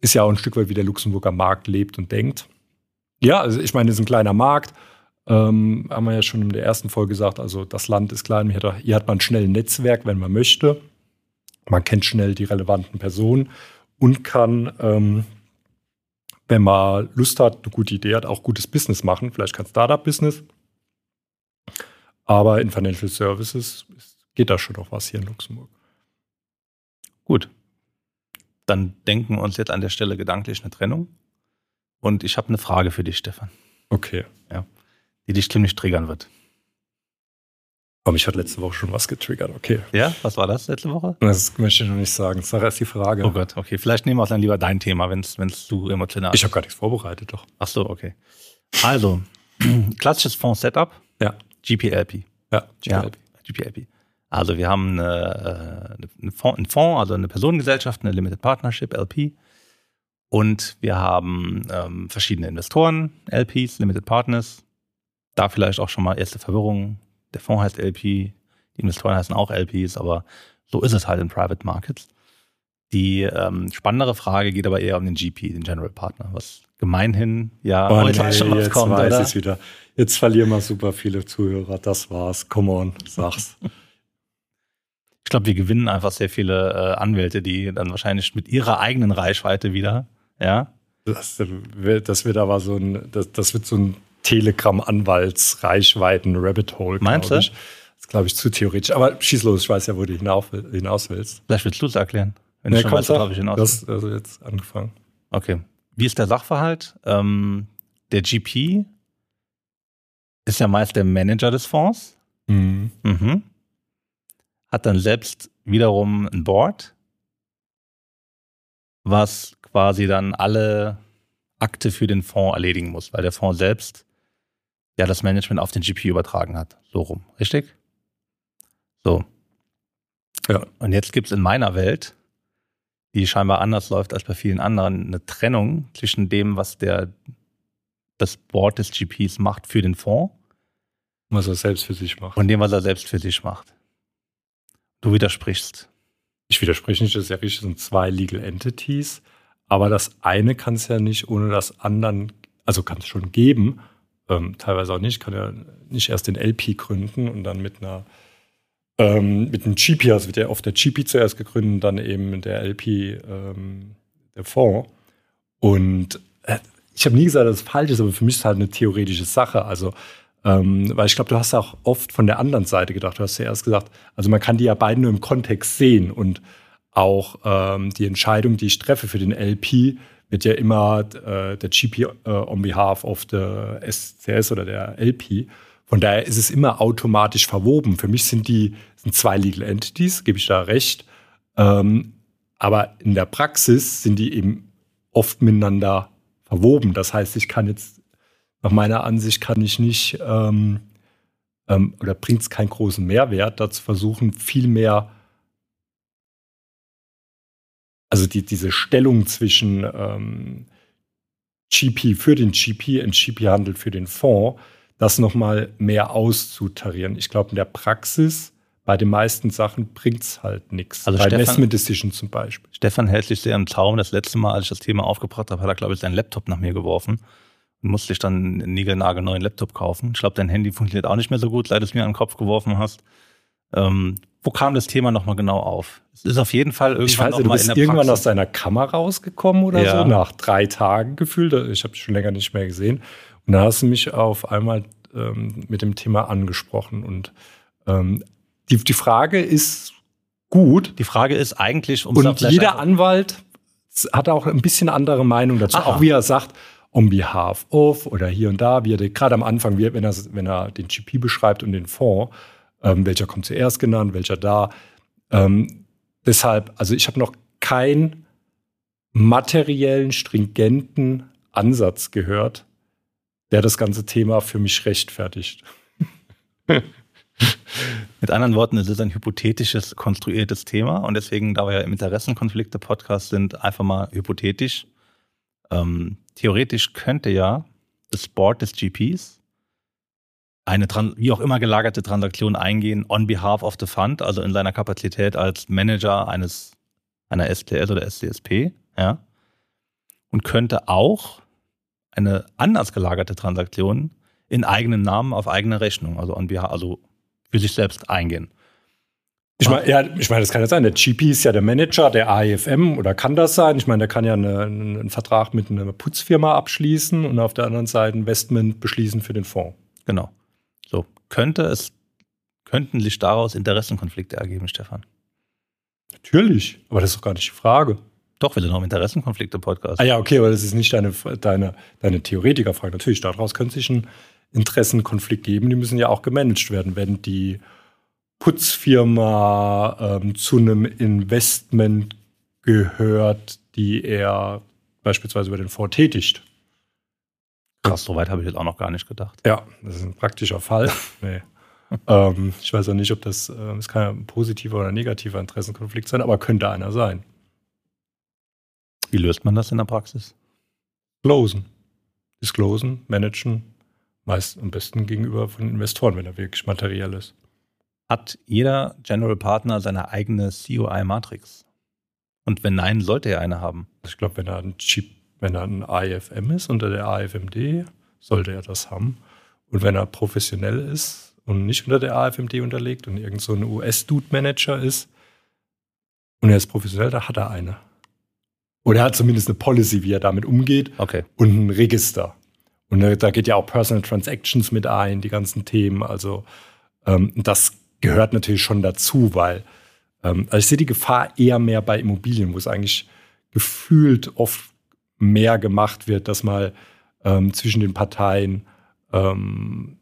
[SPEAKER 1] ist ja auch ein Stück weit, wie der Luxemburger Markt lebt und denkt. Ja, also ich meine, es ist ein kleiner Markt. Ähm, haben wir ja schon in der ersten Folge gesagt, also das Land ist klein, hier hat, man schnell ein Netzwerk, wenn man möchte. Man kennt schnell die relevanten Personen und kann, ähm, wenn man Lust hat, eine gute Idee hat, auch gutes Business machen. Vielleicht kein Startup-Business. Aber in Financial Services geht da schon noch was hier in Luxemburg.
[SPEAKER 2] Gut. Dann denken wir uns jetzt an der Stelle gedanklich eine Trennung. Und ich habe eine Frage für dich, Stefan,
[SPEAKER 1] Okay.
[SPEAKER 2] die dich ziemlich triggern wird.
[SPEAKER 1] Aber mich hat letzte Woche schon was getriggert. Okay.
[SPEAKER 2] Ja, was war das letzte Woche?
[SPEAKER 1] Das möchte ich noch nicht sagen. Sag erst die Frage.
[SPEAKER 2] Oh Gott, okay. Vielleicht nehmen wir dann lieber dein Thema, wenn es zu emotional
[SPEAKER 1] Ich habe gar nichts vorbereitet, doch.
[SPEAKER 2] Ach so, okay. Also, klassisches Fonds-Setup,
[SPEAKER 1] Ja.
[SPEAKER 2] GPLP.
[SPEAKER 1] Ja.
[SPEAKER 2] Ja, GPLP. Also wir haben eine, äh, eine Fonds, einen Fonds, also eine Personengesellschaft, eine Limited Partnership, LP. Und wir haben ähm, verschiedene Investoren, LPs, Limited Partners. Da vielleicht auch schon mal erste Verwirrung. Der Fonds heißt LP, die Investoren heißen auch LPs, aber so ist es halt in Private Markets. Die ähm, spannendere Frage geht aber eher um den GP, den General Partner, was gemeinhin ja
[SPEAKER 1] oh, heute nee, schon jetzt kommt, weiß ich wieder. Jetzt verlieren wir super viele Zuhörer. Das war's. Come on, sag's.
[SPEAKER 2] ich glaube, wir gewinnen einfach sehr viele äh, Anwälte, die dann wahrscheinlich mit ihrer eigenen Reichweite wieder, ja.
[SPEAKER 1] Das, das wird aber so ein, das, das wird so ein Telegram-Anwalts-Reichweiten-Rabbit Hole.
[SPEAKER 2] Meinst du?
[SPEAKER 1] Ich. Das glaube ich zu theoretisch. Aber schieß los, ich weiß ja, wo du hinaus, hinaus willst.
[SPEAKER 2] Vielleicht willst du es erklären.
[SPEAKER 1] Wenn nee, du schon weißt, worauf ich hinaus will. Das also jetzt angefangen.
[SPEAKER 2] Okay. Wie ist der Sachverhalt? Ähm, der GP ist ja meist der Manager des Fonds. Mhm. Mhm. Hat dann selbst wiederum ein Board, was quasi dann alle Akte für den Fonds erledigen muss, weil der Fonds selbst ja das Management auf den GP übertragen hat. So rum, richtig? So. Ja. Und jetzt gibt es in meiner Welt, die scheinbar anders läuft als bei vielen anderen, eine Trennung zwischen dem, was der das Board des GPs macht für den Fonds.
[SPEAKER 1] Was er selbst für sich macht.
[SPEAKER 2] Und dem, was er selbst für sich macht. Du widersprichst.
[SPEAKER 1] Ich widerspreche nicht, das ist ja richtig, sind zwei Legal Entities. Aber das eine kann es ja nicht ohne das anderen, also kann es schon geben, ähm, teilweise auch nicht, kann ja nicht erst den LP gründen und dann mit einer ähm, mit einem GP, also wird ja oft der GP zuerst gegründet und dann eben der LP ähm, der Fonds. Und äh, ich habe nie gesagt, dass es falsch ist, aber für mich ist es halt eine theoretische Sache. Also ähm, weil ich glaube, du hast auch oft von der anderen Seite gedacht. Du hast ja erst gesagt, also man kann die ja beide nur im Kontext sehen und auch ähm, die Entscheidung, die ich treffe für den LP, wird ja immer äh, der GP äh, on behalf of the SCS oder der LP. Von daher ist es immer automatisch verwoben. Für mich sind die sind zwei Legal Entities, gebe ich da recht. Ähm, aber in der Praxis sind die eben oft miteinander verwoben. Das heißt, ich kann jetzt, nach meiner Ansicht, kann ich nicht ähm, ähm, oder bringt es keinen großen Mehrwert, dazu versuchen, viel mehr also die, diese Stellung zwischen ähm, GP für den GP und GP handelt für den Fonds, das nochmal mehr auszutarieren. Ich glaube, in der Praxis bei den meisten Sachen bringt es halt nichts.
[SPEAKER 2] Also bei Stefan, Investment Decision zum Beispiel. Stefan hält sich sehr im Traum. Das letzte Mal, als ich das Thema aufgebracht habe, hat er, glaube ich, seinen Laptop nach mir geworfen musste ich dann einen niegelnagelneuen Laptop kaufen. Ich glaube, dein Handy funktioniert auch nicht mehr so gut, seit du es mir an den Kopf geworfen hast. Ähm, wo kam das Thema nochmal genau auf? Es ist auf jeden Fall irgendwann ich weiß,
[SPEAKER 1] noch du bist irgendwann Praxis. aus deiner Kammer rausgekommen oder ja. so, nach drei Tagen gefühlt. Ich habe schon länger nicht mehr gesehen. Und da hast du mich auf einmal ähm, mit dem Thema angesprochen. Und ähm, die, die Frage ist gut.
[SPEAKER 2] Die Frage ist eigentlich,
[SPEAKER 1] um Und jeder Anwalt hat auch ein bisschen andere Meinung dazu. Aha. Auch wie er sagt, on behalf of oder hier und da, wie er gerade am Anfang, wenn er, wenn er den GP beschreibt und den Fonds, ähm, welcher kommt zuerst genannt, welcher da. Ähm, deshalb, also ich habe noch keinen materiellen, stringenten Ansatz gehört, der das ganze Thema für mich rechtfertigt.
[SPEAKER 2] Mit anderen Worten, es ist ein hypothetisches, konstruiertes Thema und deswegen, da wir ja im Interessenkonflikte Podcast sind, einfach mal hypothetisch. Ähm, theoretisch könnte ja das Board des GPs eine wie auch immer gelagerte Transaktion eingehen on behalf of the fund, also in seiner Kapazität als Manager eines einer STS oder SCSP, ja, und könnte auch eine anders gelagerte Transaktion in eigenen Namen auf eigene Rechnung, also on behalf, also für sich selbst eingehen.
[SPEAKER 1] Ich meine, ja, ich meine, das kann ja sein. Der GP ist ja der Manager der AIFM oder kann das sein? Ich meine, der kann ja eine, einen Vertrag mit einer Putzfirma abschließen und auf der anderen Seite Investment beschließen für den Fonds.
[SPEAKER 2] Genau. So, könnte es, könnten sich daraus Interessenkonflikte ergeben, Stefan?
[SPEAKER 1] Natürlich, aber das ist doch gar nicht die Frage.
[SPEAKER 2] Doch, wir sind auch im Interessenkonflikte-Podcast.
[SPEAKER 1] Ah ja, okay, aber das ist nicht deine, deine, deine Theoretikerfrage. Natürlich, daraus könnte sich ein Interessenkonflikt geben. Die müssen ja auch gemanagt werden, wenn die Putzfirma ähm, zu einem Investment gehört, die er beispielsweise über den Fonds tätigt.
[SPEAKER 2] Krass, so weit habe ich jetzt auch noch gar nicht gedacht.
[SPEAKER 1] Ja, das ist ein praktischer Fall. nee. ähm, ich weiß auch nicht, ob das, äh, es kann ja ein positiver oder negativer Interessenkonflikt sein, aber könnte einer sein.
[SPEAKER 2] Wie löst man das in der Praxis?
[SPEAKER 1] Disclosen. Disclosen, managen, meist am besten gegenüber von Investoren, wenn er wirklich materiell ist.
[SPEAKER 2] Hat jeder General Partner seine eigene COI-Matrix? Und wenn nein, sollte er eine haben?
[SPEAKER 1] Ich glaube, wenn er ein Chip, wenn er ein AFM ist unter der AFMD, sollte er das haben. Und wenn er professionell ist und nicht unter der AFMD unterlegt und irgend so ein US-Dude-Manager ist und er ist professionell, da hat er eine. Oder er hat zumindest eine Policy, wie er damit umgeht
[SPEAKER 2] okay.
[SPEAKER 1] und ein Register. Und da geht ja auch Personal Transactions mit ein, die ganzen Themen. Also ähm, das gehört natürlich schon dazu, weil ähm, also ich sehe die Gefahr eher mehr bei Immobilien, wo es eigentlich gefühlt oft mehr gemacht wird, dass mal ähm, zwischen den Parteien ähm,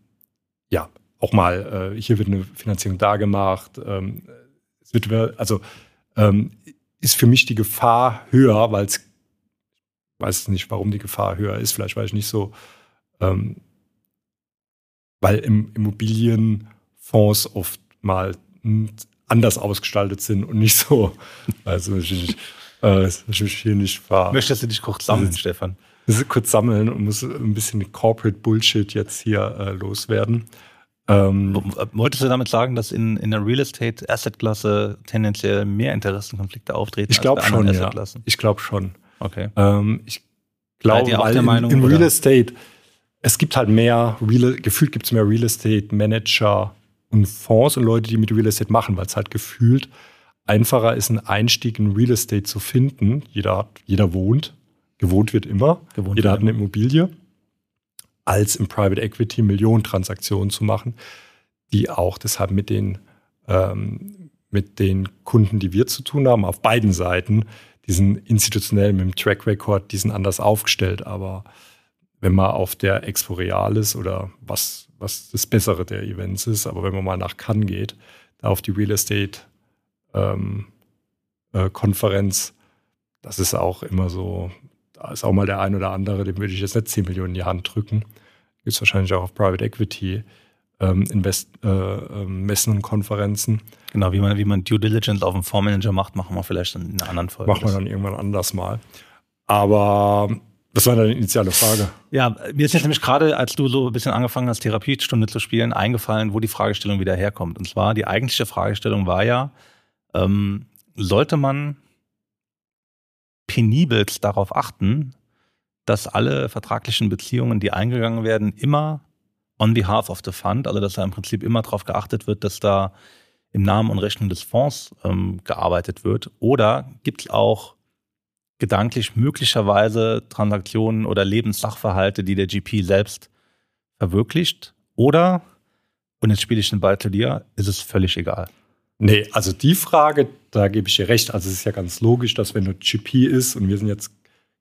[SPEAKER 1] ja auch mal äh, hier wird eine Finanzierung da gemacht. Ähm, es wird also ähm, ist für mich die Gefahr höher, weil es weiß nicht, warum die Gefahr höher ist. Vielleicht weil ich nicht so, ähm, weil im Immobilienfonds oft mal anders ausgestaltet sind und nicht so. Also ich, äh, ich mich hier nicht
[SPEAKER 2] ver. Möchtest du dich kurz sammeln, also, Stefan?
[SPEAKER 1] Kurz sammeln und muss ein bisschen Corporate Bullshit jetzt hier äh, loswerden.
[SPEAKER 2] Ähm, Wolltest du damit sagen, dass in, in der Real Estate Asset-Klasse tendenziell mehr Interessenkonflikte auftreten?
[SPEAKER 1] Ich glaube schon, ja. Ich glaube schon.
[SPEAKER 2] Okay.
[SPEAKER 1] Ähm, ich glaube, weil in, Meinung, in Real Estate, es gibt halt mehr, Real, gefühlt gibt es mehr Real Estate Manager und Fonds und Leute, die mit Real Estate machen, weil es halt gefühlt einfacher ist, einen Einstieg in Real Estate zu finden. Jeder, hat, jeder wohnt, gewohnt wird immer, gewohnt jeder hat eine Immobilie als im Private Equity Millionentransaktionen zu machen, die auch deshalb mit den, ähm, mit den Kunden, die wir zu tun haben, auf beiden Seiten, die sind institutionell mit dem Track Record, die sind anders aufgestellt. Aber wenn man auf der Expo Real ist oder was, was das Bessere der Events ist, aber wenn man mal nach Cannes geht, da auf die Real Estate ähm, äh, Konferenz, das ist auch immer so, da ist auch mal der ein oder andere, dem würde ich jetzt nicht 10 Millionen in die Hand drücken. Gibt es wahrscheinlich auch auf Private Equity ähm, Invest, äh, ähm, Messen und Konferenzen.
[SPEAKER 2] Genau, wie man, wie man Due Diligence auf einen Fondsmanager macht, machen wir vielleicht in einer anderen Folge.
[SPEAKER 1] Machen wir dann irgendwann anders mal. Aber das war deine initiale Frage.
[SPEAKER 2] Ja, mir ist jetzt nämlich gerade, als du so ein bisschen angefangen hast, Therapiestunde zu spielen, eingefallen, wo die Fragestellung wieder herkommt. Und zwar, die eigentliche Fragestellung war ja, ähm, sollte man penibelst darauf achten, dass alle vertraglichen Beziehungen, die eingegangen werden, immer on behalf of the fund, also dass da im Prinzip immer darauf geachtet wird, dass da im Namen und Rechnung des Fonds ähm, gearbeitet wird? Oder gibt es auch gedanklich möglicherweise Transaktionen oder Lebenssachverhalte, die der GP selbst verwirklicht? Oder, und jetzt spiele ich den Ball zu dir, ist es völlig egal?
[SPEAKER 1] Nee, also die Frage, da gebe ich dir recht. Also es ist ja ganz logisch, dass wenn du GP ist und wir sind jetzt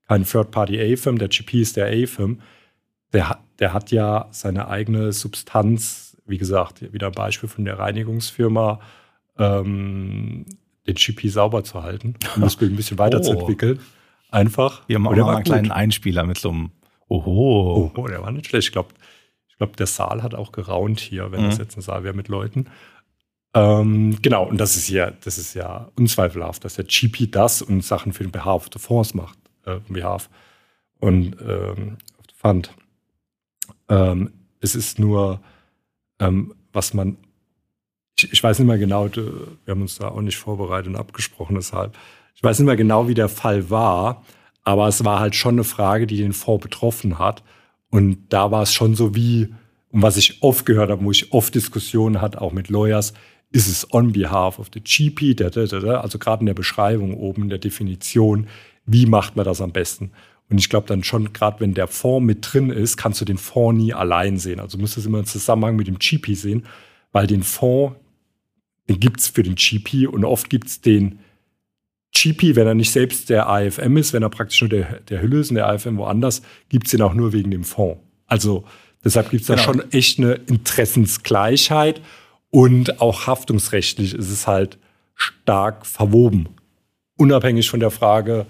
[SPEAKER 1] kein Third-Party-A-Firm, der GP ist der A-Firm, der, der hat ja seine eigene Substanz, wie gesagt, wieder ein Beispiel von der Reinigungsfirma, ähm, den GP sauber zu halten um das Bild ein bisschen weiterzuentwickeln. Oh. Einfach.
[SPEAKER 2] Wir machen mal einen kleinen Einspieler mit so einem
[SPEAKER 1] Oho. Oh, der war nicht schlecht. Ich glaube, ich glaub, der Saal hat auch geraunt hier, wenn mhm. das jetzt ein Saal wäre mit Leuten. Ähm, genau, und das ist ja, das ist ja unzweifelhaft, dass der GP das und Sachen für den Behalf of the Fonds macht, äh, behalf und ähm, Fund. Ähm, es ist nur, ähm, was man, ich, ich, weiß nicht mehr genau, wir haben uns da auch nicht vorbereitet und abgesprochen, deshalb. Ich weiß nicht mehr genau, wie der Fall war, aber es war halt schon eine Frage, die den Fonds betroffen hat. Und da war es schon so wie, und was ich oft gehört habe, wo ich oft Diskussionen hatte, auch mit Lawyers, ist es on behalf of the GP, also gerade in der Beschreibung oben, in der Definition, wie macht man das am besten? Und ich glaube dann schon, gerade wenn der Fonds mit drin ist, kannst du den Fonds nie allein sehen. Also du musst das immer im Zusammenhang mit dem GP sehen, weil den Fonds, den gibt es für den GP und oft gibt es den GP, wenn er nicht selbst der AFM ist, wenn er praktisch nur der, der Hülle ist und der AFM woanders, gibt es den auch nur wegen dem Fonds. Also deshalb gibt es genau. da schon echt eine Interessensgleichheit und auch haftungsrechtlich ist es halt stark verwoben. Unabhängig von der Frage,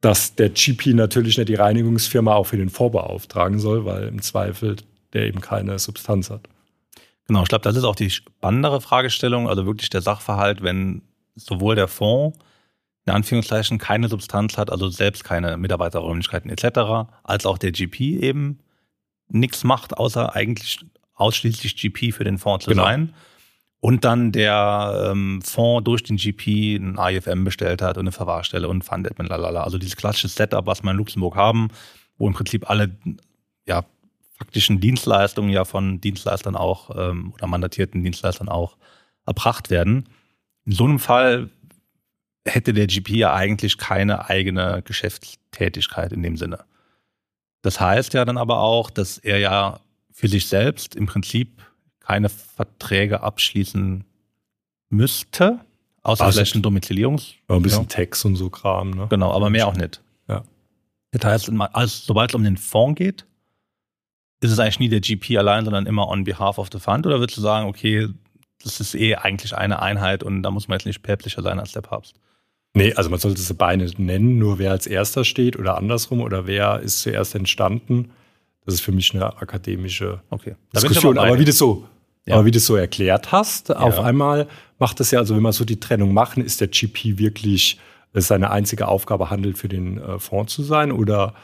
[SPEAKER 1] dass der GP natürlich nicht die Reinigungsfirma auch für den Fonds beauftragen soll, weil im Zweifel der eben keine Substanz hat.
[SPEAKER 2] Genau, ich glaube, das ist auch die spannendere Fragestellung, also wirklich der Sachverhalt, wenn sowohl der Fonds in Anführungszeichen keine Substanz hat, also selbst keine Mitarbeiterräumlichkeiten etc., als auch der GP eben nichts macht, außer eigentlich ausschließlich GP für den Fonds zu genau. sein. und dann der ähm, Fonds durch den GP ein IFM bestellt hat und eine Verwahrstelle und Fund-Admin, lalala. Also dieses klassische Setup, was wir in Luxemburg haben, wo im Prinzip alle ja, faktischen Dienstleistungen ja von Dienstleistern auch ähm, oder mandatierten Dienstleistern auch erbracht werden. In so einem Fall hätte der GP ja eigentlich keine eigene Geschäftstätigkeit in dem Sinne. Das heißt ja dann aber auch, dass er ja für sich selbst im Prinzip keine Verträge abschließen müsste, außer also vielleicht ein Domizilierungs.
[SPEAKER 1] Ja, ein bisschen ja. Tax und so Kram, ne?
[SPEAKER 2] Genau, aber mehr auch nicht.
[SPEAKER 1] Ja.
[SPEAKER 2] Das heißt, sobald es um den Fonds geht, ist es eigentlich nie der GP allein, sondern immer on behalf of the fund? Oder würdest du sagen, okay, das ist eh eigentlich eine Einheit und da muss man jetzt nicht päpstlicher sein als der Papst?
[SPEAKER 1] Nee, also man sollte es beide nennen, nur wer als erster steht oder andersrum oder wer ist zuerst entstanden. Das ist für mich eine akademische
[SPEAKER 2] okay.
[SPEAKER 1] Diskussion. Aber, aber wie das so ja. Aber wie du es so erklärt hast, ja. auf einmal macht es ja, also wenn wir so die Trennung machen, ist der GP wirklich seine einzige Aufgabe, handelt für den äh, Fonds zu sein oder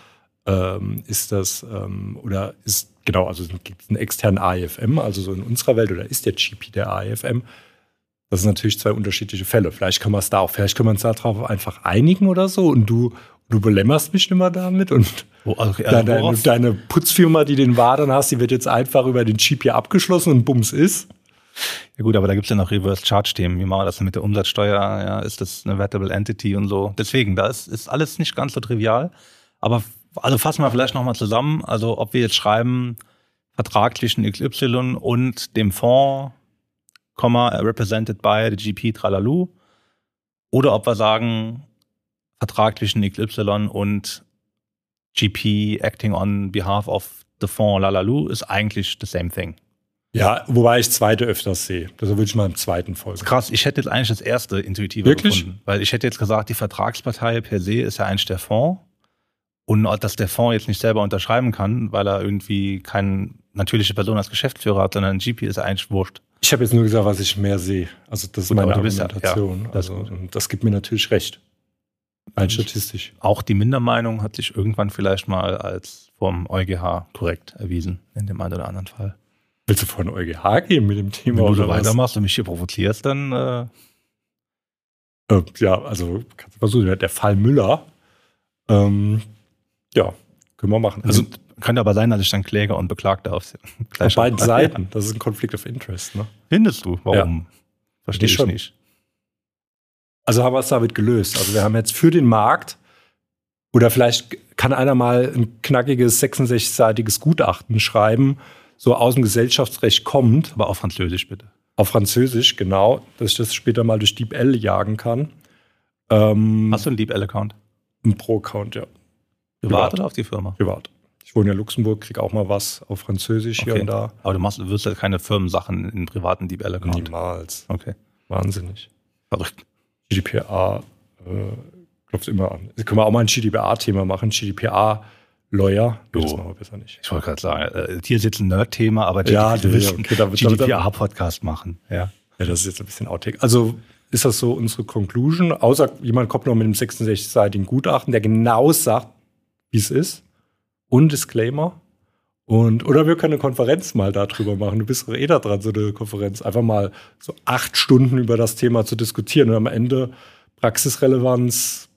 [SPEAKER 1] ähm, ist das, ähm, oder ist, genau, also gibt es einen externen AIFM, also so in unserer Welt, oder ist der GP der AIFM? Das sind natürlich zwei unterschiedliche Fälle. Vielleicht können wir es da auch, vielleicht können wir uns darauf einfach einigen oder so und du du belämmerst mich immer damit und
[SPEAKER 2] oh, okay,
[SPEAKER 1] also deine, deine, Putzfirma, die den Wadern hast, die wird jetzt einfach über den Chip hier abgeschlossen und bums ist.
[SPEAKER 2] Ja gut, aber da gibt es ja noch Reverse-Charge-Themen. Wie machen wir das mit der Umsatzsteuer? Ja, ist das eine Vettable Entity und so? Deswegen, da ist, ist alles nicht ganz so trivial. Aber also fassen wir vielleicht nochmal zusammen. Also ob wir jetzt schreiben, Vertrag zwischen XY und dem Fonds, represented by the GP Tralalu. Oder ob wir sagen, Vertrag zwischen XY und GP acting on behalf of the fond Lalalu ist eigentlich the same thing.
[SPEAKER 1] Ja, wobei ich zweite öfters sehe. Das würde ich mal im zweiten folgen.
[SPEAKER 2] Krass, ich hätte jetzt eigentlich das erste intuitive
[SPEAKER 1] Wirklich?
[SPEAKER 2] gefunden. Weil ich hätte jetzt gesagt, die Vertragspartei per se ist ja eigentlich der Fonds. Und dass der Fonds jetzt nicht selber unterschreiben kann, weil er irgendwie keine natürliche Person als Geschäftsführer hat, sondern ein GP ist eigentlich wurscht.
[SPEAKER 1] Ich habe jetzt nur gesagt, was ich mehr sehe. Also das ist Gut, meine Argumentation. Ja, ja,
[SPEAKER 2] das
[SPEAKER 1] also, das gibt mir natürlich recht. Rein statistisch.
[SPEAKER 2] Auch die Mindermeinung hat sich irgendwann vielleicht mal als vom EuGH korrekt erwiesen, in dem einen oder anderen Fall.
[SPEAKER 1] Willst du vor den EuGH gehen mit dem Thema?
[SPEAKER 2] Wenn du so weitermachst und mich hier provozierst, dann. Äh
[SPEAKER 1] äh, ja, also kannst du versuchen, der Fall Müller. Ähm, ja, können wir machen.
[SPEAKER 2] Also, könnte aber sein, dass ich dann Kläger und Beklagter auf,
[SPEAKER 1] auf beiden Seiten. Das ist ein Konflikt of Interest, ne?
[SPEAKER 2] Findest du? Warum? Ja. Verstehe ich, ich nicht.
[SPEAKER 1] Also haben wir es damit gelöst. Also wir haben jetzt für den Markt oder vielleicht kann einer mal ein knackiges 66-seitiges Gutachten schreiben, so aus dem Gesellschaftsrecht kommt.
[SPEAKER 2] Aber auf Französisch bitte.
[SPEAKER 1] Auf Französisch, genau, dass ich das später mal durch DeepL jagen kann.
[SPEAKER 2] Ähm, Hast du einen DeepL-Account?
[SPEAKER 1] Ein Pro-Account, ja.
[SPEAKER 2] Privat, oder auf die Firma?
[SPEAKER 1] Privat. Ich wohne in Luxemburg, kriege auch mal was auf Französisch okay. hier und da.
[SPEAKER 2] Aber du machst, du wirst ja keine Firmensachen in privaten DeepL-Account.
[SPEAKER 1] Niemals.
[SPEAKER 2] Okay.
[SPEAKER 1] Wahnsinnig.
[SPEAKER 2] Verrückt.
[SPEAKER 1] GDPR äh, klopft immer an. Können wir auch mal ein GDPR-Thema machen? GDPR. Lawyer,
[SPEAKER 2] jo. das machen wir besser nicht. Ich wollte gerade sagen, äh, hier sitzt ein Nerd-Thema, aber
[SPEAKER 1] ja, du willst
[SPEAKER 2] okay, GDPR-Podcast machen. Ja.
[SPEAKER 1] ja, das ist jetzt ein bisschen outtake. Also ist das so unsere Conclusion? Außer jemand kommt noch mit einem 66-seitigen Gutachten, der genau sagt, wie es ist. Und Disclaimer. Und, oder wir können eine Konferenz mal darüber machen. Du bist doch eh da dran, so eine Konferenz. Einfach mal so acht Stunden über das Thema zu diskutieren und am Ende Praxisrelevanz,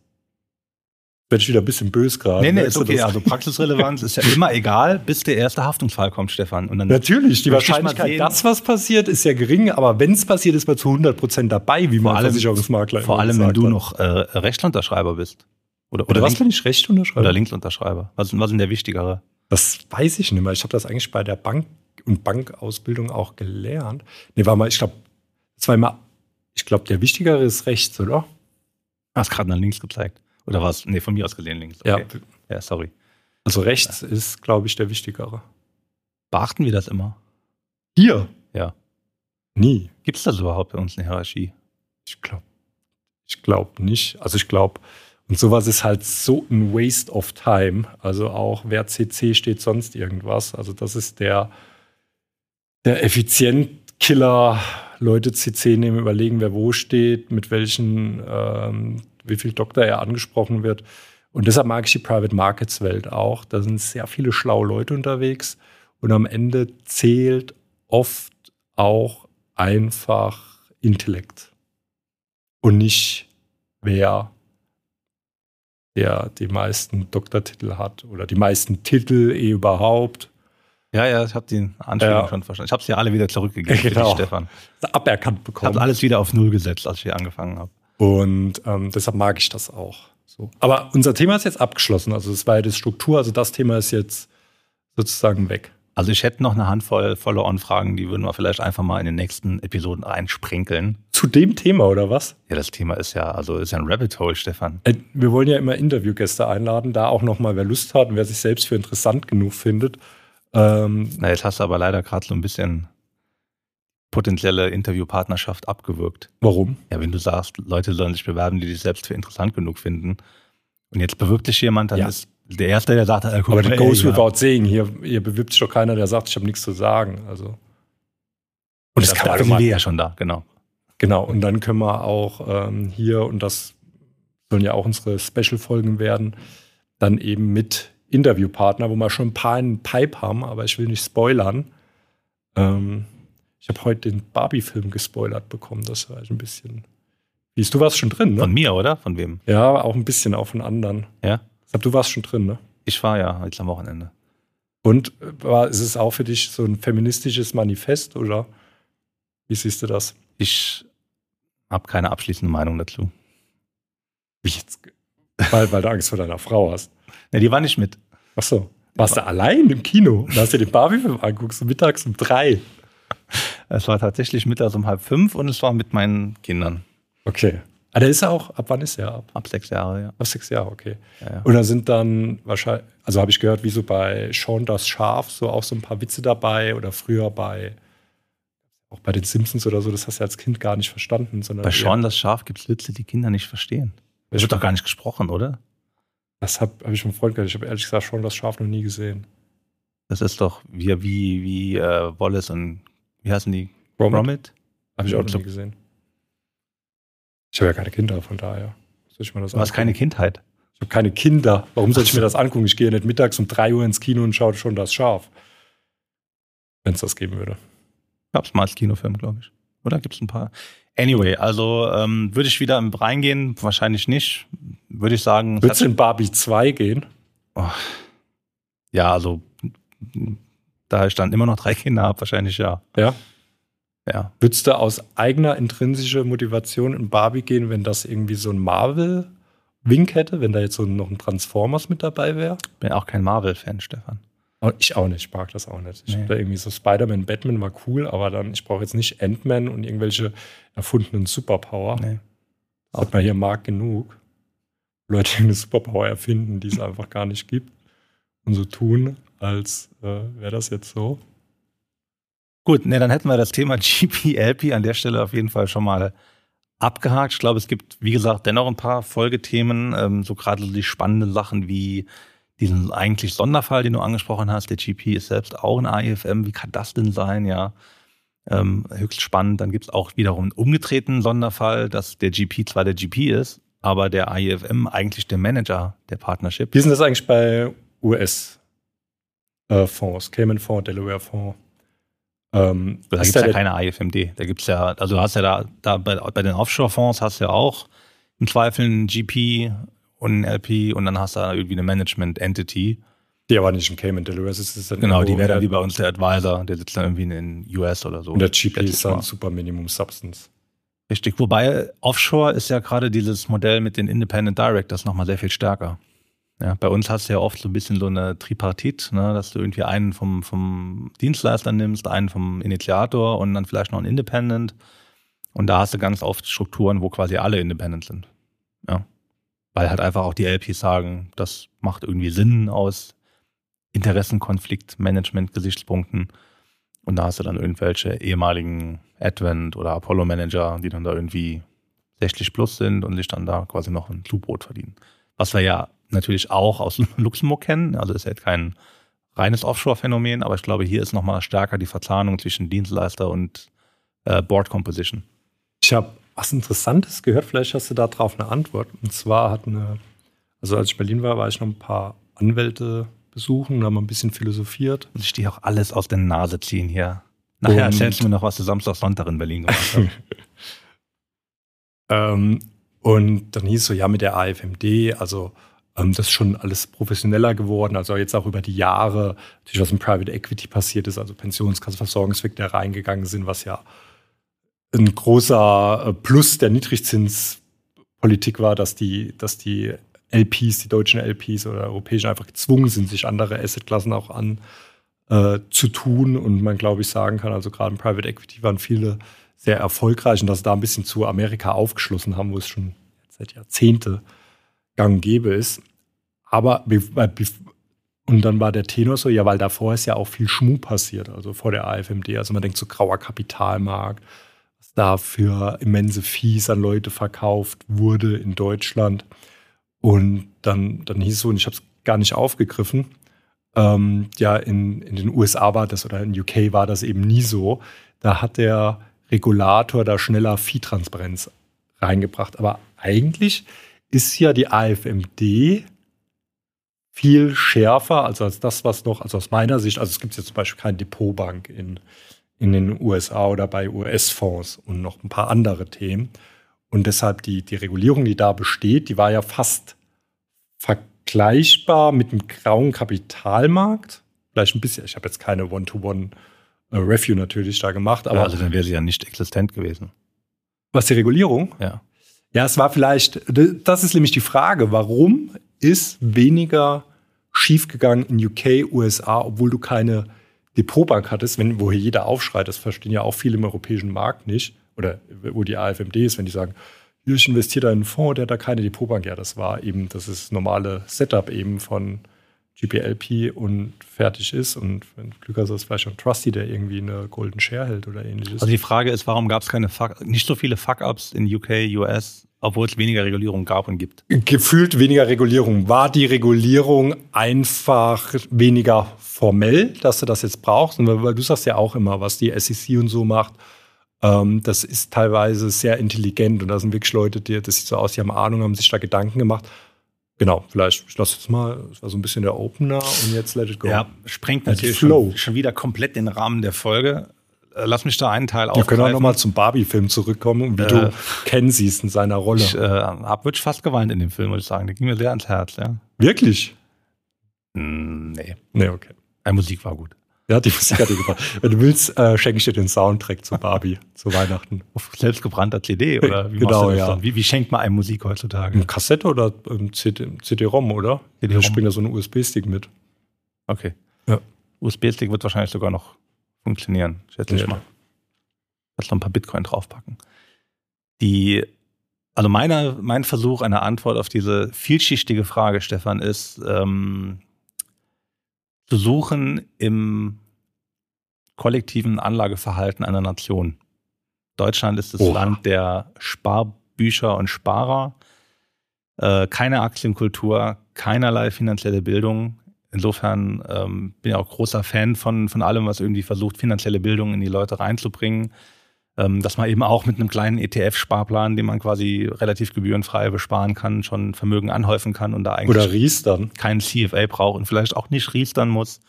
[SPEAKER 1] werde ich wieder ein bisschen böse gerade.
[SPEAKER 2] Nee, nee, ist okay. Also Praxisrelevanz ist ja immer egal, bis der erste Haftungsfall kommt, Stefan.
[SPEAKER 1] Und dann Natürlich, die Wahrscheinlichkeit, dass was passiert, ist ja gering, aber wenn es passiert, ist man zu 100 Prozent dabei, wie man
[SPEAKER 2] Versicherungsmakler Vor allem, wenn du hat. noch äh, Rechtsunterschreiber bist.
[SPEAKER 1] Oder, oder, oder was, wenn ich Rechtsunterschreiber?
[SPEAKER 2] Oder Linksunterschreiber. Was, was ist denn der wichtigere?
[SPEAKER 1] Das weiß ich nicht mehr. Ich habe das eigentlich bei der Bank und Bankausbildung auch gelernt. Nee, war mal, ich glaube, zweimal, ich glaube, der wichtigere ist rechts, oder?
[SPEAKER 2] Hast gerade nach links gezeigt. Oder was? Nee, von mir aus gesehen links.
[SPEAKER 1] Okay.
[SPEAKER 2] Ja. ja, sorry.
[SPEAKER 1] Also rechts ja. ist, glaube ich, der wichtigere.
[SPEAKER 2] Beachten wir das immer?
[SPEAKER 1] Hier?
[SPEAKER 2] Ja.
[SPEAKER 1] Nie.
[SPEAKER 2] Gibt es das überhaupt bei uns eine Hierarchie?
[SPEAKER 1] Ich glaube ich glaub nicht. Also ich glaube, und sowas ist halt so ein Waste of Time. Also auch wer CC steht sonst irgendwas. Also das ist der, der Effizient-Killer. Leute CC nehmen, überlegen, wer wo steht, mit welchen, ähm, wie viel Doktor er angesprochen wird. Und deshalb mag ich die Private Markets Welt auch. Da sind sehr viele schlaue Leute unterwegs. Und am Ende zählt oft auch einfach Intellekt und nicht wer der die meisten Doktortitel hat oder die meisten Titel eh überhaupt.
[SPEAKER 2] Ja, ja, ich habe die Anspielung ja. schon verstanden. Ich habe sie alle wieder zurückgegeben,
[SPEAKER 1] genau.
[SPEAKER 2] Stefan.
[SPEAKER 1] Aberkannt bekommen.
[SPEAKER 2] Ich habe alles wieder auf Null gesetzt, als ich hier angefangen habe.
[SPEAKER 1] Und ähm, deshalb mag ich das auch. So. Aber unser Thema ist jetzt abgeschlossen. Also es war ja die Struktur. Also das Thema ist jetzt sozusagen weg.
[SPEAKER 2] Also ich hätte noch eine Handvoll Follow-on-Fragen, die würden wir vielleicht einfach mal in den nächsten Episoden reinsprenkeln.
[SPEAKER 1] Zu dem Thema oder was?
[SPEAKER 2] Ja, das Thema ist ja, also ist ja ein Rabbit Hole, Stefan.
[SPEAKER 1] Äh, wir wollen ja immer Interviewgäste einladen, da auch nochmal, wer Lust hat und wer sich selbst für interessant genug findet.
[SPEAKER 2] Ähm, Na, jetzt hast du aber leider gerade so ein bisschen potenzielle Interviewpartnerschaft abgewürgt.
[SPEAKER 1] Warum?
[SPEAKER 2] Ja, wenn du sagst, Leute sollen sich bewerben, die dich selbst für interessant genug finden. Und jetzt bewirbt sich jemand, dann ja. ist der Erste, der sagt,
[SPEAKER 1] äh, guck aber mal, goes without saying. Hier, hier bewirbt sich doch keiner, der sagt, ich habe nichts zu sagen. Also. Und
[SPEAKER 2] das, das sind wir ja schon da, genau.
[SPEAKER 1] Genau, und dann können wir auch ähm, hier, und das sollen ja auch unsere Special-Folgen werden, dann eben mit Interviewpartner, wo wir schon ein paar in Pipe haben, aber ich will nicht spoilern. Ähm, ich habe heute den Barbie-Film gespoilert bekommen, das war ein bisschen. Wie ist du warst schon drin, ne?
[SPEAKER 2] Von mir, oder? Von wem?
[SPEAKER 1] Ja, auch ein bisschen, auch von anderen.
[SPEAKER 2] Ja.
[SPEAKER 1] Ich glaube, du warst schon drin, ne?
[SPEAKER 2] Ich war ja jetzt am Wochenende.
[SPEAKER 1] Und war, ist es auch für dich so ein feministisches Manifest oder wie siehst du das?
[SPEAKER 2] Ich habe keine abschließende Meinung dazu.
[SPEAKER 1] Wie jetzt? Weil, weil du Angst vor deiner Frau hast.
[SPEAKER 2] Ne, die war nicht mit.
[SPEAKER 1] Ach so. Warst du allein im Kino? Da hast du den Barbie-Film anguckst, mittags um drei.
[SPEAKER 2] Es war tatsächlich mittags um halb fünf und es war mit meinen Kindern.
[SPEAKER 1] Okay. Ah, der ist ja auch, ab wann ist er ab?
[SPEAKER 2] Ab sechs Jahre, ja.
[SPEAKER 1] Ab sechs Jahre, okay. Ja, ja. Und da sind dann wahrscheinlich, also habe ich gehört, wie so bei Sean das Schaf, so auch so ein paar Witze dabei oder früher bei, auch bei den Simpsons oder so, das hast du als Kind gar nicht verstanden. Sondern
[SPEAKER 2] bei Sean das Schaf gibt es Witze, die Kinder nicht verstehen. Das wird doch gar nicht gesprochen, oder?
[SPEAKER 1] Das habe hab ich mit einem Freund gehört. Ich habe ehrlich gesagt Sean das Schaf noch nie gesehen.
[SPEAKER 2] Das ist doch wie, wie, wie äh, Wallace und, wie heißen die?
[SPEAKER 1] Gromit? Gromit? Habe ich auch noch nie gesehen. Ich habe ja keine Kinder, von daher.
[SPEAKER 2] Soll ich mir das du hast keine Kindheit.
[SPEAKER 1] Ich habe keine Kinder. Warum soll ich mir das angucken? Ich gehe nicht mittags um 3 Uhr ins Kino und schaue schon das Schaf. Wenn es das geben würde.
[SPEAKER 2] Gab es mal als Kinofilm, glaube ich. Oder gibt es ein paar? Anyway, also ähm, würde ich wieder reingehen? Wahrscheinlich nicht. Würde ich sagen.
[SPEAKER 1] Würdest du in Barbie 2 gehen? Oh.
[SPEAKER 2] Ja, also da ich dann immer noch drei Kinder habe, wahrscheinlich ja.
[SPEAKER 1] Ja. Ja. Würdest du aus eigener intrinsischer Motivation in Barbie gehen, wenn das irgendwie so ein Marvel-Wink hätte, wenn da jetzt so noch ein Transformers mit dabei wäre?
[SPEAKER 2] Bin auch kein Marvel-Fan, Stefan.
[SPEAKER 1] Oh, ich auch nicht, ich mag das auch nicht. Ich nee. da irgendwie so Spider-Man, Batman war cool, aber dann, ich brauche jetzt nicht Ant-Man und irgendwelche erfundenen Superpower. Nee. Das hat man hier mag genug. Leute, die eine Superpower erfinden, die es einfach gar nicht gibt. Und so tun, als äh, wäre das jetzt so.
[SPEAKER 2] Gut, ne, dann hätten wir das Thema GPLP an der Stelle auf jeden Fall schon mal abgehakt. Ich glaube, es gibt, wie gesagt, dennoch ein paar Folgethemen, ähm, so gerade die spannenden Sachen wie diesen eigentlich Sonderfall, den du angesprochen hast. Der GP ist selbst auch ein AIFM. Wie kann das denn sein? Ja, ähm, höchst spannend. Dann gibt es auch wiederum einen umgedrehten Sonderfall, dass der GP zwar der GP ist, aber der AIFM eigentlich der Manager der Partnership.
[SPEAKER 1] Wie denn das eigentlich bei US-Fonds, äh, Cayman Fonds, Delaware Fonds?
[SPEAKER 2] Ähm, da gibt es ja keine IFMD. Da gibt es ja, also du hast ja da, da bei, bei den Offshore-Fonds hast du ja auch im Zweifel einen GP und einen LP und dann hast du da irgendwie eine Management-Entity.
[SPEAKER 1] Die aber nicht im Cayman Delaware sitzt.
[SPEAKER 2] Genau, die wäre dann wie bei uns der Advisor, der sitzt dann irgendwie in den US oder so.
[SPEAKER 1] Und der GP ist dann Super Minimum Substance.
[SPEAKER 2] Richtig, wobei Offshore ist ja gerade dieses Modell mit den Independent Directors nochmal sehr viel stärker. Ja, bei uns hast du ja oft so ein bisschen so eine Tripartit, ne, dass du irgendwie einen vom, vom Dienstleister nimmst, einen vom Initiator und dann vielleicht noch einen Independent. Und da hast du ganz oft Strukturen, wo quasi alle Independent sind. Ja. Weil halt einfach auch die LPs sagen, das macht irgendwie Sinn aus Interessenkonflikt-Management-Gesichtspunkten. Und da hast du dann irgendwelche ehemaligen Advent oder Apollo-Manager, die dann da irgendwie 60 plus sind und sich dann da quasi noch ein Clubbrot verdienen. Was wir ja natürlich auch aus Luxemburg kennen. Also ist ja kein reines Offshore-Phänomen, aber ich glaube, hier ist nochmal stärker die Verzahnung zwischen Dienstleister und äh, Board Composition.
[SPEAKER 1] Ich habe was Interessantes gehört, vielleicht hast du darauf eine Antwort. Und zwar hat eine, also als ich in Berlin war, war ich noch ein paar Anwälte besuchen, da haben wir ein bisschen philosophiert.
[SPEAKER 2] Und ich dir auch alles aus der Nase ziehen hier. Nachher erzählst du mir noch, was du Samstag, Sonntag in Berlin gemacht hast.
[SPEAKER 1] ähm, und dann hieß es so, ja, mit der AFMD, also das ist schon alles professioneller geworden. Also jetzt auch über die Jahre, natürlich was im Private Equity passiert ist, also Pensionskasse, Versorgungsweg, der reingegangen sind, was ja ein großer äh, Plus der Niedrigzinspolitik war, dass die, dass die LPs, die deutschen LPs oder europäischen einfach gezwungen sind, sich andere Assetklassen auch an äh, zu tun. Und man, glaube ich, sagen kann, also gerade im Private Equity waren viele sehr erfolgreich und dass sie da ein bisschen zu Amerika aufgeschlossen haben, wo es schon seit Jahrzehnten gang und gäbe ist. Aber und dann war der Tenor so, ja, weil davor ist ja auch viel Schmuh passiert, also vor der AFMD. Also man denkt so grauer Kapitalmarkt, was da für immense Fees an Leute verkauft wurde in Deutschland. Und dann, dann hieß es so, und ich habe es gar nicht aufgegriffen, ähm, ja, in, in den USA war das oder in UK war das eben nie so. Da hat der Regulator da schneller Viehtransparenz reingebracht. Aber eigentlich ist ja die AFMD viel schärfer also als das, was noch, also aus meiner Sicht, also es gibt jetzt zum Beispiel keine Depotbank in, in den USA oder bei US-Fonds und noch ein paar andere Themen. Und deshalb die, die Regulierung, die da besteht, die war ja fast vergleichbar mit dem grauen Kapitalmarkt. Vielleicht ein bisschen, ich habe jetzt keine One-to-One-Review natürlich da gemacht. Aber
[SPEAKER 2] ja, also dann wäre sie ja nicht existent gewesen.
[SPEAKER 1] Was die Regulierung?
[SPEAKER 2] Ja.
[SPEAKER 1] Ja, es war vielleicht, das ist nämlich die Frage, warum ist weniger schiefgegangen in UK, USA, obwohl du keine Depotbank hattest, wenn, wo hier jeder aufschreit, das verstehen ja auch viele im europäischen Markt nicht, oder wo die AFMD ist, wenn die sagen, ich investiere da in einen Fonds, der hat da keine Depotbank. Ja, das war eben, das ist normale Setup eben von GPLP und fertig ist. Und wenn du Glück hast, ist vielleicht schon Trusty, der irgendwie eine Golden Share hält oder ähnliches.
[SPEAKER 2] Also die Frage ist, warum gab es keine Fuck, nicht so viele Fuck-Ups in UK, US, obwohl es weniger Regulierung gab und gibt?
[SPEAKER 1] Gefühlt weniger Regulierung. War die Regulierung einfach weniger formell, dass du das jetzt brauchst? Und weil du sagst ja auch immer, was die SEC und so macht. Ähm, das ist teilweise sehr intelligent und da sind wirklich Leute, die, das sieht so aus, die haben Ahnung, haben sich da Gedanken gemacht. Genau, vielleicht, ich lasse jetzt mal, das war so ein bisschen der Opener und jetzt let it go.
[SPEAKER 2] Ja, sprengt natürlich schon, schon, wieder komplett den Rahmen der Folge. Äh, lass mich da einen Teil aufgreifen.
[SPEAKER 1] Wir können auch nochmal zum Barbie-Film zurückkommen, wie äh, du Ken siehst in seiner Rolle.
[SPEAKER 2] Ich äh, habe wirklich fast geweint in dem Film, muss ich sagen. Der ging mir sehr ans Herz, ja.
[SPEAKER 1] Wirklich?
[SPEAKER 2] Mm, nee.
[SPEAKER 1] Nee, okay.
[SPEAKER 2] Die Musik war gut.
[SPEAKER 1] Ja, die Musik hat dir gefallen. Wenn du willst, äh, schenke ich dir den Soundtrack zu Barbie, zu Weihnachten.
[SPEAKER 2] Auf selbstgebrannter CD oder
[SPEAKER 1] wie genau, ja.
[SPEAKER 2] Wie, wie, schenkt man einem Musik heutzutage?
[SPEAKER 1] Eine Kassette oder ein CD-ROM, oder? CD ich bringe da so einen USB-Stick mit.
[SPEAKER 2] Okay. Ja. USB-Stick wird wahrscheinlich sogar noch funktionieren, schätze ich mal. Kannst noch ein paar Bitcoin draufpacken. Die, also meine, mein Versuch einer Antwort auf diese vielschichtige Frage, Stefan, ist, ähm, zu suchen im kollektiven Anlageverhalten einer Nation. Deutschland ist das Oha. Land der Sparbücher und Sparer. Äh, keine Aktienkultur, keinerlei finanzielle Bildung. Insofern ähm, bin ich auch großer Fan von, von allem, was irgendwie versucht, finanzielle Bildung in die Leute reinzubringen ähm, dass man eben auch mit einem kleinen ETF-Sparplan, den man quasi relativ gebührenfrei besparen kann, schon Vermögen anhäufen kann und da eigentlich
[SPEAKER 1] Oder riestern.
[SPEAKER 2] keinen CFA braucht und vielleicht auch nicht riestern muss.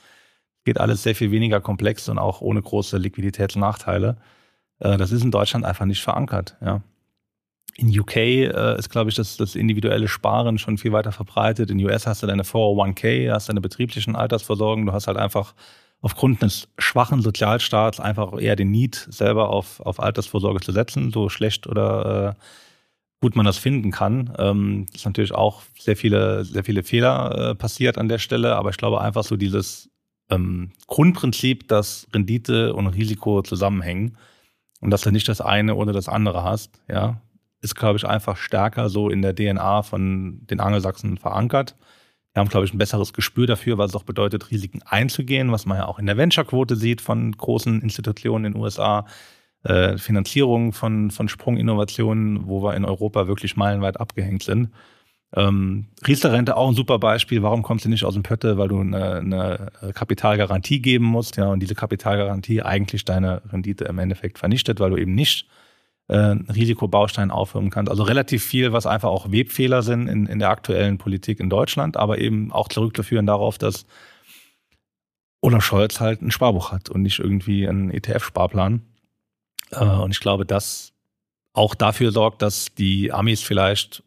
[SPEAKER 2] Geht alles sehr viel weniger komplex und auch ohne große Liquiditätsnachteile. Äh, das ist in Deutschland einfach nicht verankert. Ja. In UK äh, ist, glaube ich, das, das individuelle Sparen schon viel weiter verbreitet. In US hast du deine 401k, hast deine betrieblichen Altersversorgung, du hast halt einfach aufgrund eines schwachen Sozialstaats einfach eher den Need selber auf, auf Altersvorsorge zu setzen, so schlecht oder äh, gut man das finden kann. Ähm, ist natürlich auch sehr viele, sehr viele Fehler passiert an der Stelle, aber ich glaube einfach so dieses ähm, Grundprinzip, dass Rendite und Risiko zusammenhängen und dass du nicht das eine oder das andere hast, ja, ist, glaube ich, einfach stärker so in der DNA von den Angelsachsen verankert. Wir haben, glaube ich, ein besseres Gespür dafür, was es auch bedeutet, Risiken einzugehen, was man ja auch in der Venture-Quote sieht von großen Institutionen in den USA. Äh, Finanzierung von, von Sprunginnovationen, wo wir in Europa wirklich meilenweit abgehängt sind. Ähm, Riester-Rente auch ein super Beispiel. Warum kommst du nicht aus dem Pötte? Weil du eine, eine Kapitalgarantie geben musst. Ja, und diese Kapitalgarantie eigentlich deine Rendite im Endeffekt vernichtet, weil du eben nicht äh, Risikobaustein aufhören kannst. Also relativ viel, was einfach auch Webfehler sind in, in der aktuellen Politik in Deutschland, aber eben auch zurückzuführen darauf, dass Olaf Scholz halt ein Sparbuch hat und nicht irgendwie einen ETF-Sparplan. Äh, und ich glaube, das auch dafür sorgt, dass die Amis vielleicht,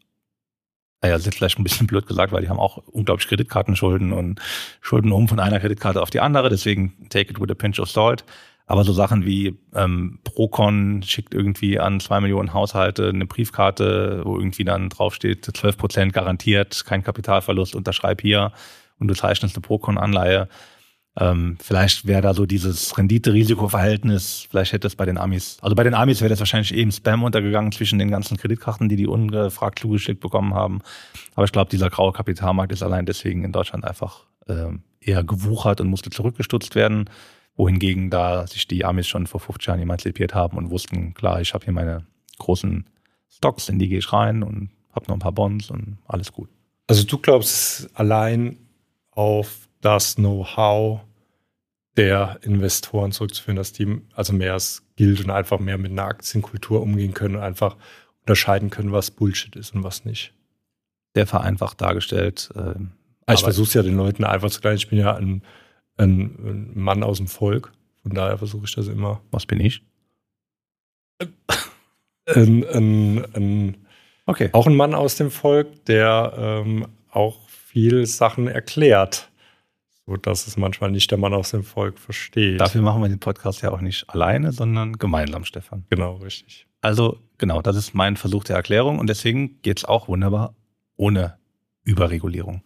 [SPEAKER 2] naja, das ist vielleicht ein bisschen blöd gesagt, weil die haben auch unglaublich Kreditkartenschulden und Schulden um von einer Kreditkarte auf die andere, deswegen take it with a pinch of salt. Aber so Sachen wie ähm, Procon schickt irgendwie an zwei Millionen Haushalte eine Briefkarte, wo irgendwie dann draufsteht, 12 Prozent garantiert, kein Kapitalverlust, unterschreib hier und du zeichnest eine Procon-Anleihe. Ähm, vielleicht wäre da so dieses Rendite-Risiko-Verhältnis, vielleicht hätte es bei den Amis, also bei den Amis wäre das wahrscheinlich eben Spam untergegangen zwischen den ganzen Kreditkarten, die die ungefragt zugeschickt bekommen haben. Aber ich glaube, dieser graue Kapitalmarkt ist allein deswegen in Deutschland einfach ähm, eher gewuchert und musste zurückgestutzt werden wohingegen da sich die Amis schon vor 50 Jahren emanzipiert haben und wussten, klar, ich habe hier meine großen Stocks, in die gehe ich rein und habe noch ein paar Bonds und alles gut.
[SPEAKER 1] Also du glaubst allein auf das Know-how der Investoren zurückzuführen, dass die also mehr gilt und einfach mehr mit einer Aktienkultur umgehen können und einfach unterscheiden können, was Bullshit ist und was nicht.
[SPEAKER 2] Der vereinfacht dargestellt. Äh,
[SPEAKER 1] ich versuche es ja den Leuten einfach zu klären. Ich bin ja ein ein, ein Mann aus dem Volk. Von daher versuche ich das immer.
[SPEAKER 2] Was bin ich?
[SPEAKER 1] Ein, ein, ein, okay. Auch ein Mann aus dem Volk, der ähm, auch viel Sachen erklärt, so dass es manchmal nicht der Mann aus dem Volk versteht.
[SPEAKER 2] Dafür machen wir den Podcast ja auch nicht alleine, sondern gemeinsam, Stefan.
[SPEAKER 1] Genau, richtig.
[SPEAKER 2] Also, genau, das ist mein Versuch der Erklärung und deswegen geht es auch wunderbar ohne Überregulierung.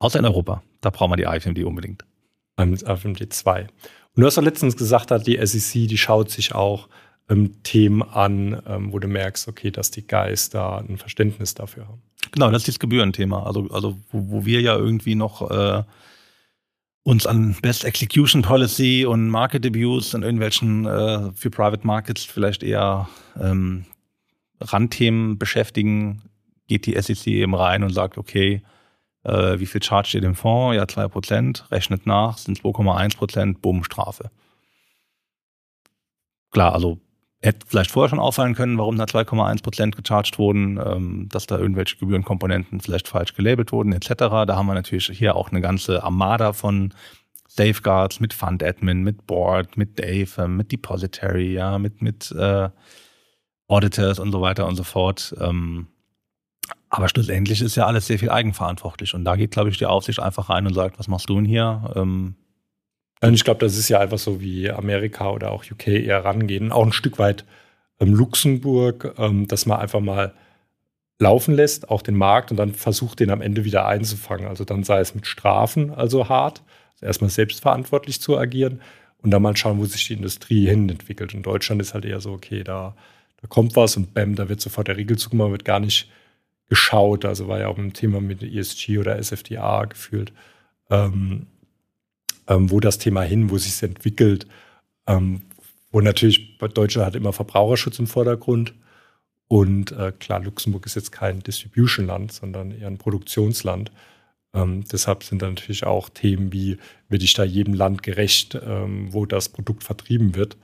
[SPEAKER 2] Außer in Europa. Da brauchen wir die IFMD unbedingt.
[SPEAKER 1] IFMD 2. Und du hast doch letztens gesagt, die SEC, die schaut sich auch ähm, Themen an, ähm, wo du merkst, okay, dass die da ein Verständnis dafür haben.
[SPEAKER 2] Genau, das ist das Gebührenthema. Also, also wo, wo wir ja irgendwie noch äh, uns an Best Execution Policy und Market Abuse und irgendwelchen äh, für Private Markets vielleicht eher ähm, Randthemen beschäftigen, geht die SEC eben rein und sagt, okay, äh, wie viel charge ihr dem Fonds? Ja, 2%, rechnet nach, sind 2,1%, bumm, Strafe. Klar, also hätte vielleicht vorher schon auffallen können, warum da 2,1% gecharged wurden, ähm, dass da irgendwelche Gebührenkomponenten vielleicht falsch gelabelt wurden, etc. Da haben wir natürlich hier auch eine ganze Armada von Safeguards mit Fund Admin, mit Board, mit Dave, mit Depository, ja, mit, mit äh, Auditors und so weiter und so fort. Ähm, aber schlussendlich ist ja alles sehr viel eigenverantwortlich. Und da geht, glaube ich, die Aufsicht einfach rein und sagt, was machst du denn hier? Ähm,
[SPEAKER 1] und ich glaube, das ist ja einfach so, wie Amerika oder auch UK eher rangehen. Auch ein Stück weit ähm, Luxemburg, ähm, dass man einfach mal laufen lässt, auch den Markt und dann versucht, den am Ende wieder einzufangen. Also dann sei es mit Strafen, also hart, also erstmal selbstverantwortlich zu agieren und dann mal schauen, wo sich die Industrie hin entwickelt. Und Deutschland ist halt eher so, okay, da, da kommt was und bam, da wird sofort der Riegel zugemacht, wird gar nicht geschaut. Also war ja auch ein Thema mit ESG oder SFDA gefühlt. Ähm, ähm, wo das Thema hin, wo sich es entwickelt. Ähm, wo natürlich Deutschland hat immer Verbraucherschutz im Vordergrund. Und äh, klar, Luxemburg ist jetzt kein Distribution-Land, sondern eher ein Produktionsland. Ähm, deshalb sind da natürlich auch Themen wie, werde ich da jedem Land gerecht, ähm, wo das Produkt vertrieben wird,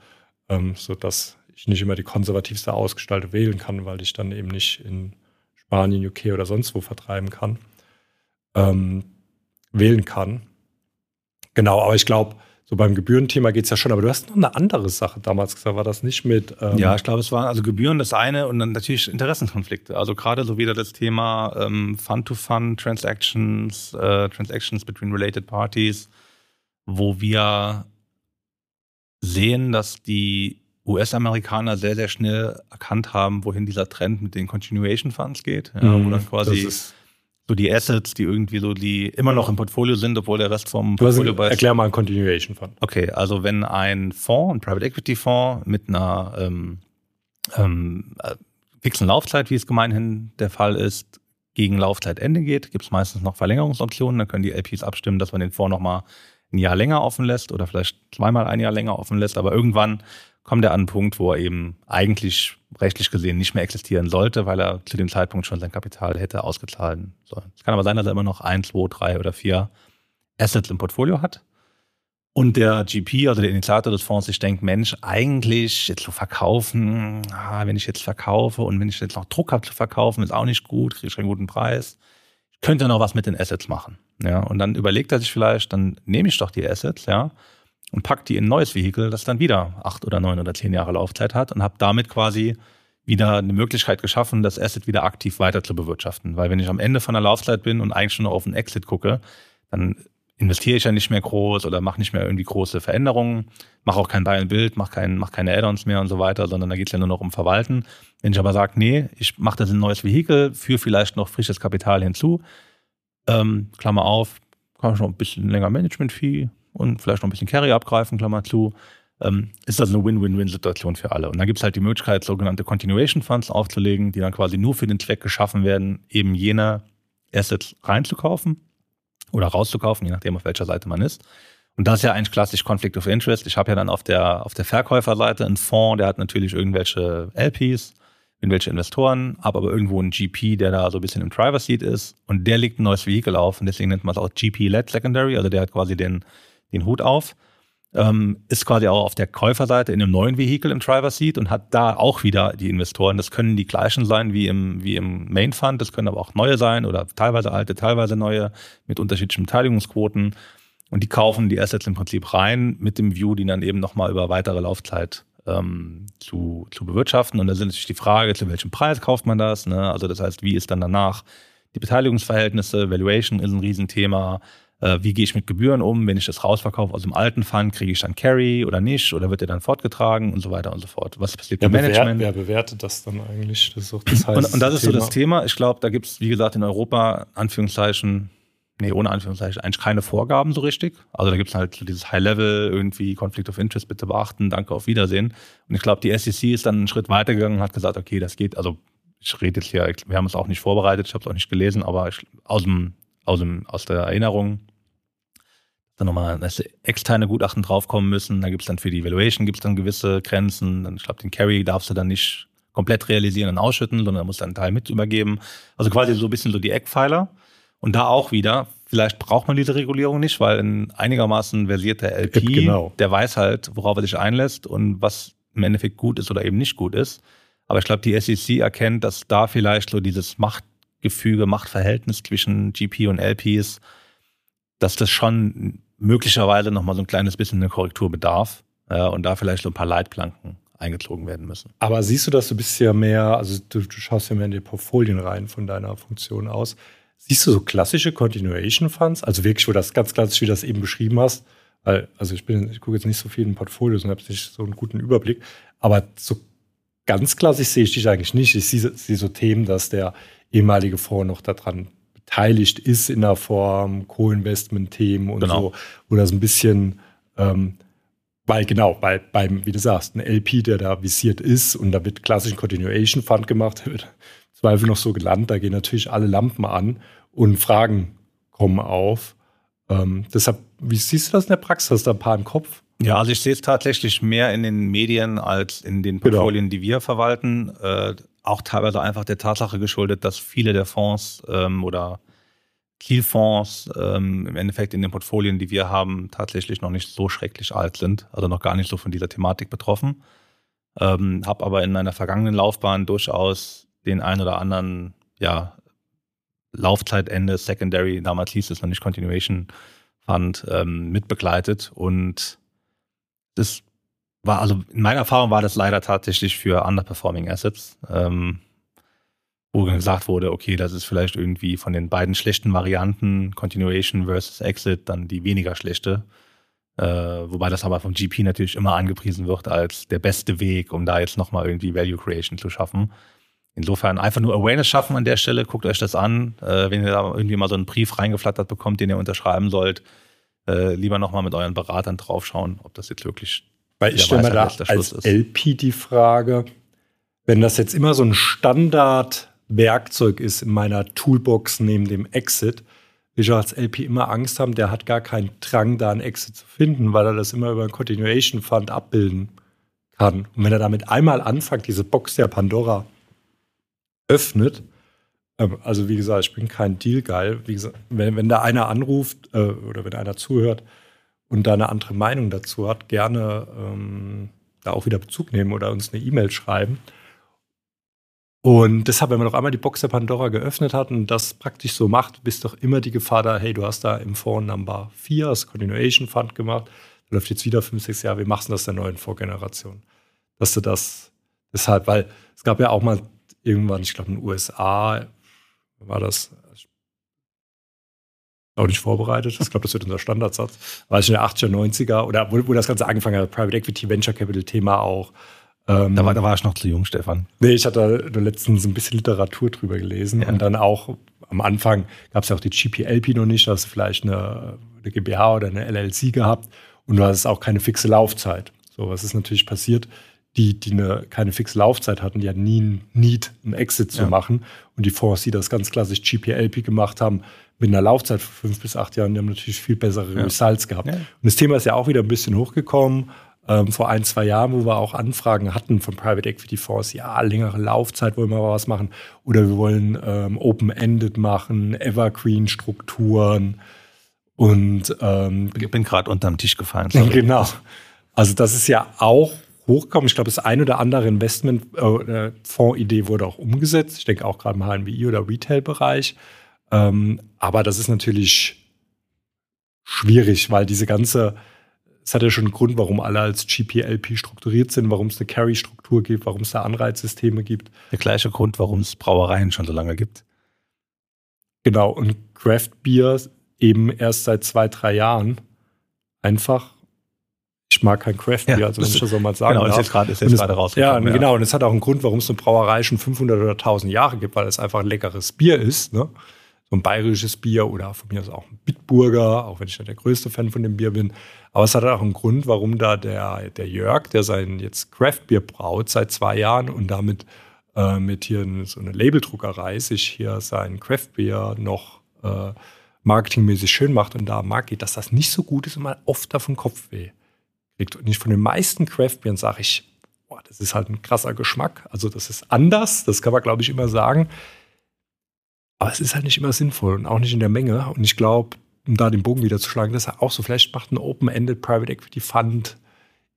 [SPEAKER 1] ähm, sodass ich nicht immer die konservativste Ausgestaltung wählen kann, weil ich dann eben nicht in Spanien, UK oder sonst wo vertreiben kann, ähm, wählen kann. Genau, aber ich glaube, so beim Gebührenthema geht es ja schon, aber du hast noch eine andere Sache damals gesagt, war das nicht mit.
[SPEAKER 2] Ähm ja, ich glaube, es waren also Gebühren das eine und dann natürlich Interessenkonflikte. Also gerade so wieder das Thema ähm, Fund-to-Fund-Transactions, äh, Transactions between related parties, wo wir sehen, dass die US-Amerikaner sehr, sehr schnell erkannt haben, wohin dieser Trend mit den Continuation Funds geht. Ja, mhm, wo dann quasi so die Assets, die irgendwie so die immer noch im Portfolio sind, obwohl der Rest vom Portfolio
[SPEAKER 1] bei. Erklär mal ein Continuation Fund.
[SPEAKER 2] Okay, also wenn ein Fonds, ein Private Equity Fonds mit einer ähm, ähm, äh, fixen Laufzeit, wie es gemeinhin der Fall ist, gegen Laufzeitende geht, gibt es meistens noch Verlängerungsoptionen. Dann können die LPs abstimmen, dass man den Fonds nochmal ein Jahr länger offen lässt oder vielleicht zweimal ein Jahr länger offen lässt. Aber irgendwann kommt er an einen Punkt, wo er eben eigentlich rechtlich gesehen nicht mehr existieren sollte, weil er zu dem Zeitpunkt schon sein Kapital hätte ausgezahlt sollen. Es kann aber sein, dass er immer noch ein, zwei, drei oder vier Assets im Portfolio hat. Und der GP, also der Initiator des Fonds, sich denkt, Mensch, eigentlich jetzt zu verkaufen, ah, wenn ich jetzt verkaufe und wenn ich jetzt noch Druck habe zu verkaufen, ist auch nicht gut, kriege ich einen guten Preis. Ich könnte noch was mit den Assets machen. Ja, und dann überlegt er sich vielleicht, dann nehme ich doch die Assets, ja, und pack die in ein neues Vehikel, das dann wieder acht oder neun oder zehn Jahre Laufzeit hat und habe damit quasi wieder eine Möglichkeit geschaffen, das Asset wieder aktiv weiter zu bewirtschaften. Weil wenn ich am Ende von der Laufzeit bin und eigentlich schon auf einen Exit gucke, dann investiere ich ja nicht mehr groß oder mache nicht mehr irgendwie große Veränderungen, mache auch kein Buy and Build, mache kein, mach keine Add-ons mehr und so weiter, sondern da geht es ja nur noch um Verwalten. Wenn ich aber sage, nee, ich mache das in ein neues Vehikel, führe vielleicht noch frisches Kapital hinzu, ähm, Klammer auf, kann ich noch ein bisschen länger Management-Fee und vielleicht noch ein bisschen Carry abgreifen, Klammer zu, ähm, ist das eine Win-Win-Win-Situation für alle. Und dann gibt es halt die Möglichkeit, sogenannte Continuation Funds aufzulegen, die dann quasi nur für den Zweck geschaffen werden, eben jene Assets reinzukaufen oder rauszukaufen, je nachdem, auf welcher Seite man ist. Und das ist ja eigentlich klassisch Conflict of Interest. Ich habe ja dann auf der, auf der Verkäuferseite einen Fonds, der hat natürlich irgendwelche LPs, irgendwelche Investoren, habe aber irgendwo einen GP, der da so ein bisschen im Driver Seat ist und der legt ein neues Vehikel auf und deswegen nennt man es auch GP-led Secondary, also der hat quasi den, den Hut auf ähm, ist quasi auch auf der Käuferseite in einem neuen Vehikel im Driver Seat und hat da auch wieder die Investoren. Das können die gleichen sein wie im, wie im Main Fund, das können aber auch neue sein oder teilweise alte, teilweise neue mit unterschiedlichen Beteiligungsquoten. Und die kaufen die Assets im Prinzip rein mit dem View, die dann eben nochmal über weitere Laufzeit ähm, zu, zu bewirtschaften. Und da sind natürlich die Frage, zu welchem Preis kauft man das? Ne? Also das heißt, wie ist dann danach die Beteiligungsverhältnisse? Valuation ist ein Riesenthema äh, wie gehe ich mit Gebühren um, wenn ich das rausverkaufe aus dem alten Fund, kriege ich dann Carry oder nicht oder wird der dann fortgetragen und so weiter und so fort. Was passiert
[SPEAKER 1] ja, Management? Wer bewertet das dann eigentlich?
[SPEAKER 2] Das das und, und das ist Thema. so das Thema. Ich glaube, da gibt es, wie gesagt, in Europa, Anführungszeichen, nee, ohne Anführungszeichen, eigentlich keine Vorgaben so richtig. Also da gibt es halt so dieses High-Level, irgendwie Conflict of Interest bitte beachten, danke, auf Wiedersehen. Und ich glaube, die SEC ist dann einen Schritt weitergegangen und hat gesagt, okay, das geht, also ich rede jetzt hier, wir haben es auch nicht vorbereitet, ich habe es auch nicht gelesen, aber ich, aus, dem, aus, dem, aus der Erinnerung dann nochmal externe Gutachten draufkommen müssen. Da gibt es dann für die Evaluation gibt's dann gewisse Grenzen. Dann, ich glaube, den Carry darfst du dann nicht komplett realisieren und ausschütten, sondern musst dann einen Teil mit übergeben. Also quasi so ein bisschen so die Eckpfeiler. Und da auch wieder, vielleicht braucht man diese Regulierung nicht, weil ein einigermaßen versierter LP, genau. der weiß halt, worauf er sich einlässt und was im Endeffekt gut ist oder eben nicht gut ist. Aber ich glaube, die SEC erkennt, dass da vielleicht so dieses Machtgefüge, Machtverhältnis zwischen GP und LPs, dass das schon möglicherweise nochmal so ein kleines bisschen eine Korrektur bedarf äh, und da vielleicht so ein paar Leitplanken eingezogen werden müssen.
[SPEAKER 1] Aber siehst du das, du bist ja mehr, also du, du schaust ja mehr in die Portfolien rein von deiner Funktion aus. Siehst du so klassische Continuation Funds, also wirklich, wo das ganz klassisch, wie du das eben beschrieben hast, weil, also ich bin, ich gucke jetzt nicht so viel in Portfolios und habe nicht so einen guten Überblick, aber so ganz klassisch sehe ich dich eigentlich nicht. Ich sehe, sehe so Themen, dass der ehemalige Fonds noch daran beteiligt ist in der Form, Co-Investment-Themen und genau. so, wo das ein bisschen, ähm, weil genau, bei, beim, wie du sagst, ein LP, der da visiert ist und da wird klassisch ein Continuation Fund gemacht, wird Zweifel noch so gelandet, da gehen natürlich alle Lampen an und Fragen kommen auf. Ähm, deshalb, wie siehst du das in der Praxis? Hast du da ein paar im Kopf?
[SPEAKER 2] Ja, also ich sehe es tatsächlich mehr in den Medien als in den genau. Portfolien, genau. die wir verwalten. Äh, auch teilweise einfach der Tatsache geschuldet, dass viele der Fonds ähm, oder Kielfonds ähm, im Endeffekt in den Portfolien, die wir haben, tatsächlich noch nicht so schrecklich alt sind, also noch gar nicht so von dieser Thematik betroffen. Ähm, habe aber in meiner vergangenen Laufbahn durchaus den ein oder anderen, ja, Laufzeitende, Secondary, damals hieß es noch nicht Continuation Fund, ähm, mitbegleitet und das war, also in meiner Erfahrung war das leider tatsächlich für underperforming Assets, ähm, wo gesagt wurde, okay, das ist vielleicht irgendwie von den beiden schlechten Varianten, Continuation versus Exit, dann die weniger schlechte. Äh, wobei das aber vom GP natürlich immer angepriesen wird als der beste Weg, um da jetzt nochmal irgendwie Value Creation zu schaffen. Insofern einfach nur Awareness schaffen an der Stelle, guckt euch das an. Äh, wenn ihr da irgendwie mal so einen Brief reingeflattert bekommt, den ihr unterschreiben sollt, äh, lieber nochmal mit euren Beratern draufschauen, ob das jetzt wirklich
[SPEAKER 1] weil ich stelle mir da als. LP die Frage, wenn das jetzt immer so ein Standardwerkzeug ist in meiner Toolbox neben dem Exit, will ich als LP immer Angst haben, der hat gar keinen Drang, da einen Exit zu finden, weil er das immer über einen Continuation Fund abbilden kann. Und wenn er damit einmal anfängt, diese Box der Pandora öffnet, ähm, also wie gesagt, ich bin kein Deal geil. Wie gesagt, wenn, wenn da einer anruft äh, oder wenn einer zuhört, und da eine andere Meinung dazu hat, gerne ähm, da auch wieder Bezug nehmen oder uns eine E-Mail schreiben. Und deshalb, wenn man noch einmal die Box der Pandora geöffnet hat und das praktisch so macht, bist doch immer die Gefahr da, hey, du hast da im Fonds Number 4, hast Continuation Fund gemacht, da läuft jetzt wieder 5, 6 Jahre, wie machst du das der neuen Vorgeneration? Dass du das deshalb, weil es gab ja auch mal irgendwann, ich glaube in den USA, war das auch nicht vorbereitet. Ich glaube, das wird unser Standardsatz. War es in den 80er, 90er oder wo, wo das Ganze angefangen hat, Private Equity, Venture Capital Thema auch
[SPEAKER 2] ähm, da, war, da war ich noch zu jung, Stefan.
[SPEAKER 1] Nee, ich hatte letztens ein bisschen Literatur drüber gelesen ja. und dann auch am Anfang gab es ja auch die GPLP noch nicht, da hast du vielleicht eine, eine GmbH oder eine LLC gehabt und du hast auch keine fixe Laufzeit. So, was ist natürlich passiert? Die, die eine, keine fixe Laufzeit hatten, die hatten nie ein Need, einen Exit zu ja. machen. Und die Fonds, die das ganz klassisch GPLP gemacht haben, mit einer Laufzeit von fünf bis acht Jahren, die haben natürlich viel bessere ja. Results gehabt. Ja. Und das Thema ist ja auch wieder ein bisschen hochgekommen ähm, vor ein, zwei Jahren, wo wir auch Anfragen hatten von Private Equity Fonds, ja, längere Laufzeit wollen wir mal was machen oder wir wollen ähm, Open-Ended machen, Evergreen-Strukturen und ähm,
[SPEAKER 2] ich bin gerade unterm Tisch gefallen.
[SPEAKER 1] Sorry. Genau. Also das ist ja auch hochgekommen. Ich glaube, das ein oder andere Investment-Fondsidee äh, wurde auch umgesetzt. Ich denke auch gerade im HNWI oder Retail-Bereich. Ähm, aber das ist natürlich schwierig, weil diese ganze es hat ja schon einen Grund, warum alle als GPLP strukturiert sind, warum es eine Carry-Struktur gibt, warum es da Anreizsysteme gibt.
[SPEAKER 2] Der gleiche Grund, warum es Brauereien schon so lange gibt.
[SPEAKER 1] Genau, und Craft Beer eben erst seit zwei, drei Jahren. Einfach, ich mag kein Craft Beer, ja, also wenn ich das so mal sagen
[SPEAKER 2] Genau,
[SPEAKER 1] darf.
[SPEAKER 2] ist jetzt gerade gerade
[SPEAKER 1] rausgekommen. Ja, ja, genau, und es hat auch einen Grund, warum es eine Brauerei schon 500 oder 1000 Jahre gibt, weil es einfach ein leckeres Bier ist, ne? So ein bayerisches Bier oder von mir aus auch ein Bitburger, auch wenn ich nicht der größte Fan von dem Bier bin. Aber es hat auch einen Grund, warum da der, der Jörg, der sein jetzt Craft-Bier braut seit zwei Jahren und damit äh, mit hier so eine Labeldruckerei sich hier sein Craft-Bier noch äh, marketingmäßig schön macht und da mag geht, dass das nicht so gut ist und man oft davon Kopfweh kriegt. Und ich von den meisten Craft-Bieren sage ich, boah, das ist halt ein krasser Geschmack. Also das ist anders, das kann man glaube ich immer sagen. Aber es ist halt nicht immer sinnvoll und auch nicht in der Menge. Und ich glaube, um da den Bogen wieder zu schlagen, das ist auch so, vielleicht macht ein Open-Ended Private Equity Fund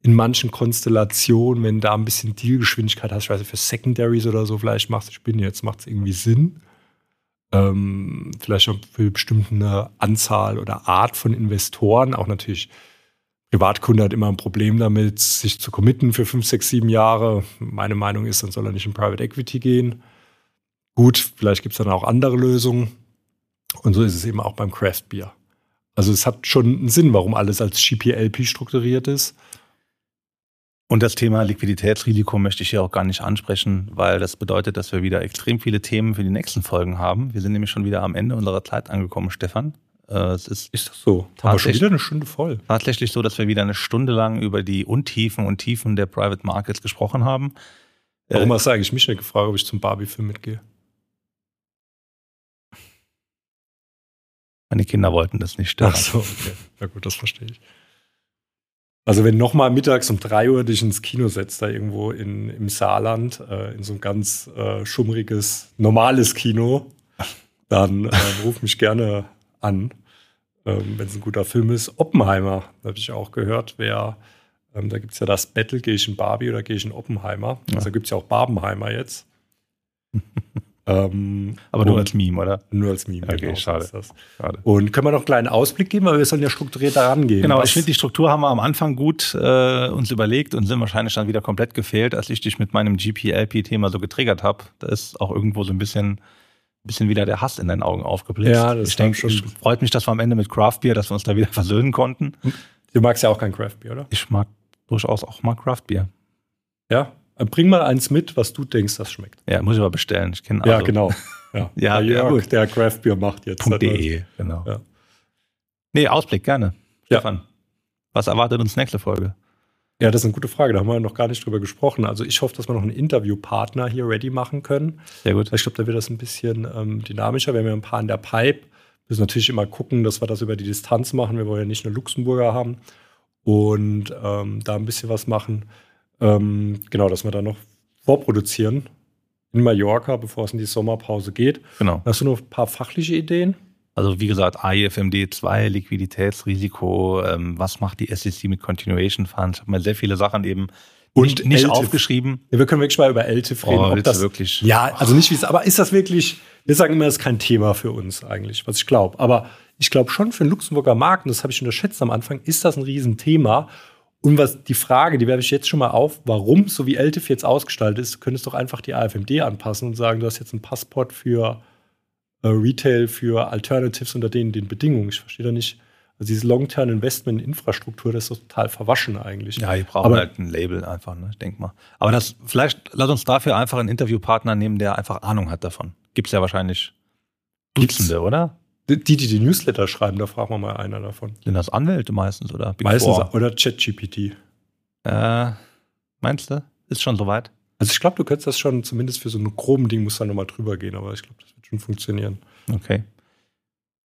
[SPEAKER 1] in manchen Konstellationen, wenn da ein bisschen Dealgeschwindigkeit hast, ich weiß nicht, für Secondaries oder so, vielleicht macht es, ich bin jetzt, macht es irgendwie Sinn. Ähm, vielleicht auch für bestimmte Anzahl oder Art von Investoren, auch natürlich Privatkunde hat immer ein Problem damit, sich zu committen für fünf, sechs, sieben Jahre. Meine Meinung ist, dann soll er nicht in Private Equity gehen. Gut, vielleicht gibt es dann auch andere Lösungen. Und so ist es eben auch beim Craft Beer. Also es hat schon einen Sinn, warum alles als GPLP strukturiert ist.
[SPEAKER 2] Und das Thema Liquiditätsrisiko möchte ich hier auch gar nicht ansprechen, weil das bedeutet, dass wir wieder extrem viele Themen für die nächsten Folgen haben. Wir sind nämlich schon wieder am Ende unserer Zeit angekommen, Stefan.
[SPEAKER 1] Äh, es ist, ist das so?
[SPEAKER 2] Aber schon wieder eine Stunde voll. Tatsächlich so, dass wir wieder eine Stunde lang über die Untiefen und Tiefen der Private Markets gesprochen haben.
[SPEAKER 1] Warum äh, hast du eigentlich mich nicht gefragt, ob ich zum Barbie-Film mitgehe?
[SPEAKER 2] Meine Kinder wollten das nicht.
[SPEAKER 1] Ach so, okay. Ja gut, das verstehe ich. Also wenn nochmal mittags um drei Uhr dich ins Kino setzt, da irgendwo in, im Saarland, äh, in so ein ganz äh, schummriges, normales Kino, dann äh, ruf mich gerne an, ähm, wenn es ein guter Film ist. Oppenheimer, habe ich auch gehört, wer, ähm, da gibt es ja das Battle, gehe ich in Barbie oder gehe ich in Oppenheimer. Ja. Also gibt es ja auch Barbenheimer jetzt.
[SPEAKER 2] Ähm, Aber nur als Meme, oder?
[SPEAKER 1] Nur als Meme,
[SPEAKER 2] okay, genau, schade.
[SPEAKER 1] schade. Und können wir noch einen kleinen Ausblick geben, weil wir sollen ja strukturiert daran gehen.
[SPEAKER 2] Genau, ich finde, die Struktur haben wir am Anfang gut äh, uns überlegt und sind wahrscheinlich dann wieder komplett gefehlt, als ich dich mit meinem GPLP-Thema so getriggert habe. Da ist auch irgendwo so ein bisschen, bisschen wieder der Hass in deinen Augen aufgeblitzt.
[SPEAKER 1] Ja, das
[SPEAKER 2] ich denke, schon. Es freut mich, dass wir am Ende mit Craft Beer, dass wir uns da wieder versöhnen konnten.
[SPEAKER 1] Du magst ja auch kein Craft Beer, oder?
[SPEAKER 2] Ich mag durchaus auch mal Craft Beer.
[SPEAKER 1] Ja, Bring mal eins mit, was du denkst, das schmeckt.
[SPEAKER 2] Ja, muss ich aber bestellen. Ich kenne
[SPEAKER 1] also. Ja, genau.
[SPEAKER 2] Ja, ja, ja
[SPEAKER 1] Jörg, der Craft Beer macht jetzt.
[SPEAKER 2] .de, genau. Ja. Nee, Ausblick, gerne. Stefan, ja. was erwartet uns nächste Folge?
[SPEAKER 1] Ja, das ist eine gute Frage. Da haben wir noch gar nicht drüber gesprochen. Also ich hoffe, dass wir noch einen Interviewpartner hier ready machen können.
[SPEAKER 2] Sehr gut.
[SPEAKER 1] Ich glaube, da wird das ein bisschen ähm, dynamischer. Wir haben ja ein paar in der Pipe. Wir müssen natürlich immer gucken, dass wir das über die Distanz machen. Wir wollen ja nicht nur Luxemburger haben. Und ähm, da ein bisschen was machen. Ähm, genau, dass wir da noch vorproduzieren in Mallorca, bevor es in die Sommerpause geht.
[SPEAKER 2] Genau.
[SPEAKER 1] Hast du noch ein paar fachliche Ideen?
[SPEAKER 2] Also wie gesagt, AIFMD 2, Liquiditätsrisiko, ähm, was macht die SEC mit Continuation Funds? Ich habe mir sehr viele Sachen eben Und nicht, nicht aufgeschrieben.
[SPEAKER 1] Ja, wir können wirklich mal über LTIF reden.
[SPEAKER 2] Oh, ob das wirklich.
[SPEAKER 1] Ja, also nicht wie es, aber ist das wirklich, wir sagen immer, das ist kein Thema für uns eigentlich, was ich glaube. Aber ich glaube schon für den Luxemburger Markt, und das habe ich unterschätzt am Anfang, ist das ein Riesenthema. Und was die Frage, die werfe ich jetzt schon mal auf, warum so wie LTIF jetzt ausgestaltet ist, du könntest doch einfach die AFMD anpassen und sagen, du hast jetzt ein Passport für äh, Retail, für Alternatives unter denen den Bedingungen. Ich verstehe da nicht. Also dieses Long-Term-Investment in Infrastruktur, das ist total verwaschen eigentlich.
[SPEAKER 2] Ja, die brauchen Aber, halt ein Label einfach, ne? ich denke mal. Aber das, vielleicht lass uns dafür einfach einen Interviewpartner nehmen, der einfach Ahnung hat davon. Gibt es ja wahrscheinlich Dutzende, oder?
[SPEAKER 1] Die, die die Newsletter schreiben, da fragen wir mal einer davon.
[SPEAKER 2] Sind das Anwälte meistens oder?
[SPEAKER 1] Big meistens Four? oder ChatGPT.
[SPEAKER 2] Äh, meinst du? Ist schon soweit?
[SPEAKER 1] Also ich glaube, du könntest das schon, zumindest für so einen groben Ding, muss da nochmal drüber gehen, aber ich glaube, das wird schon funktionieren.
[SPEAKER 2] Okay.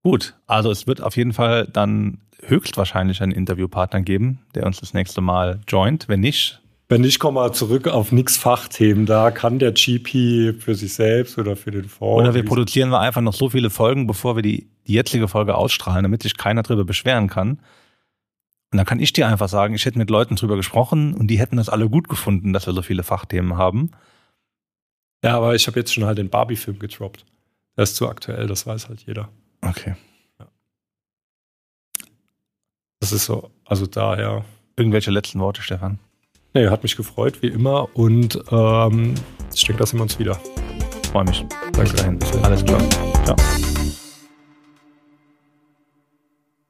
[SPEAKER 2] Gut, also es wird auf jeden Fall dann höchstwahrscheinlich einen Interviewpartner geben, der uns das nächste Mal joint. Wenn nicht,
[SPEAKER 1] wenn nicht, kommen wir zurück auf nix Fachthemen. Da kann der GP für sich selbst oder für den Fonds.
[SPEAKER 2] Oder wir produzieren wir einfach noch so viele Folgen, bevor wir die, die jetzige Folge ausstrahlen, damit sich keiner drüber beschweren kann. Und dann kann ich dir einfach sagen, ich hätte mit Leuten drüber gesprochen und die hätten das alle gut gefunden, dass wir so viele Fachthemen haben.
[SPEAKER 1] Ja, aber ich habe jetzt schon halt den Barbie-Film getroppt. Der ist zu aktuell, das weiß halt jeder.
[SPEAKER 2] Okay. Ja.
[SPEAKER 1] Das ist so, also daher.
[SPEAKER 2] Irgendwelche letzten Worte, Stefan?
[SPEAKER 1] Nee, hat mich gefreut, wie immer. Und ähm, ich denke, da sehen wir uns wieder.
[SPEAKER 2] Freue mich.
[SPEAKER 1] Danke. Bis dahin.
[SPEAKER 2] Alles klar. Ciao.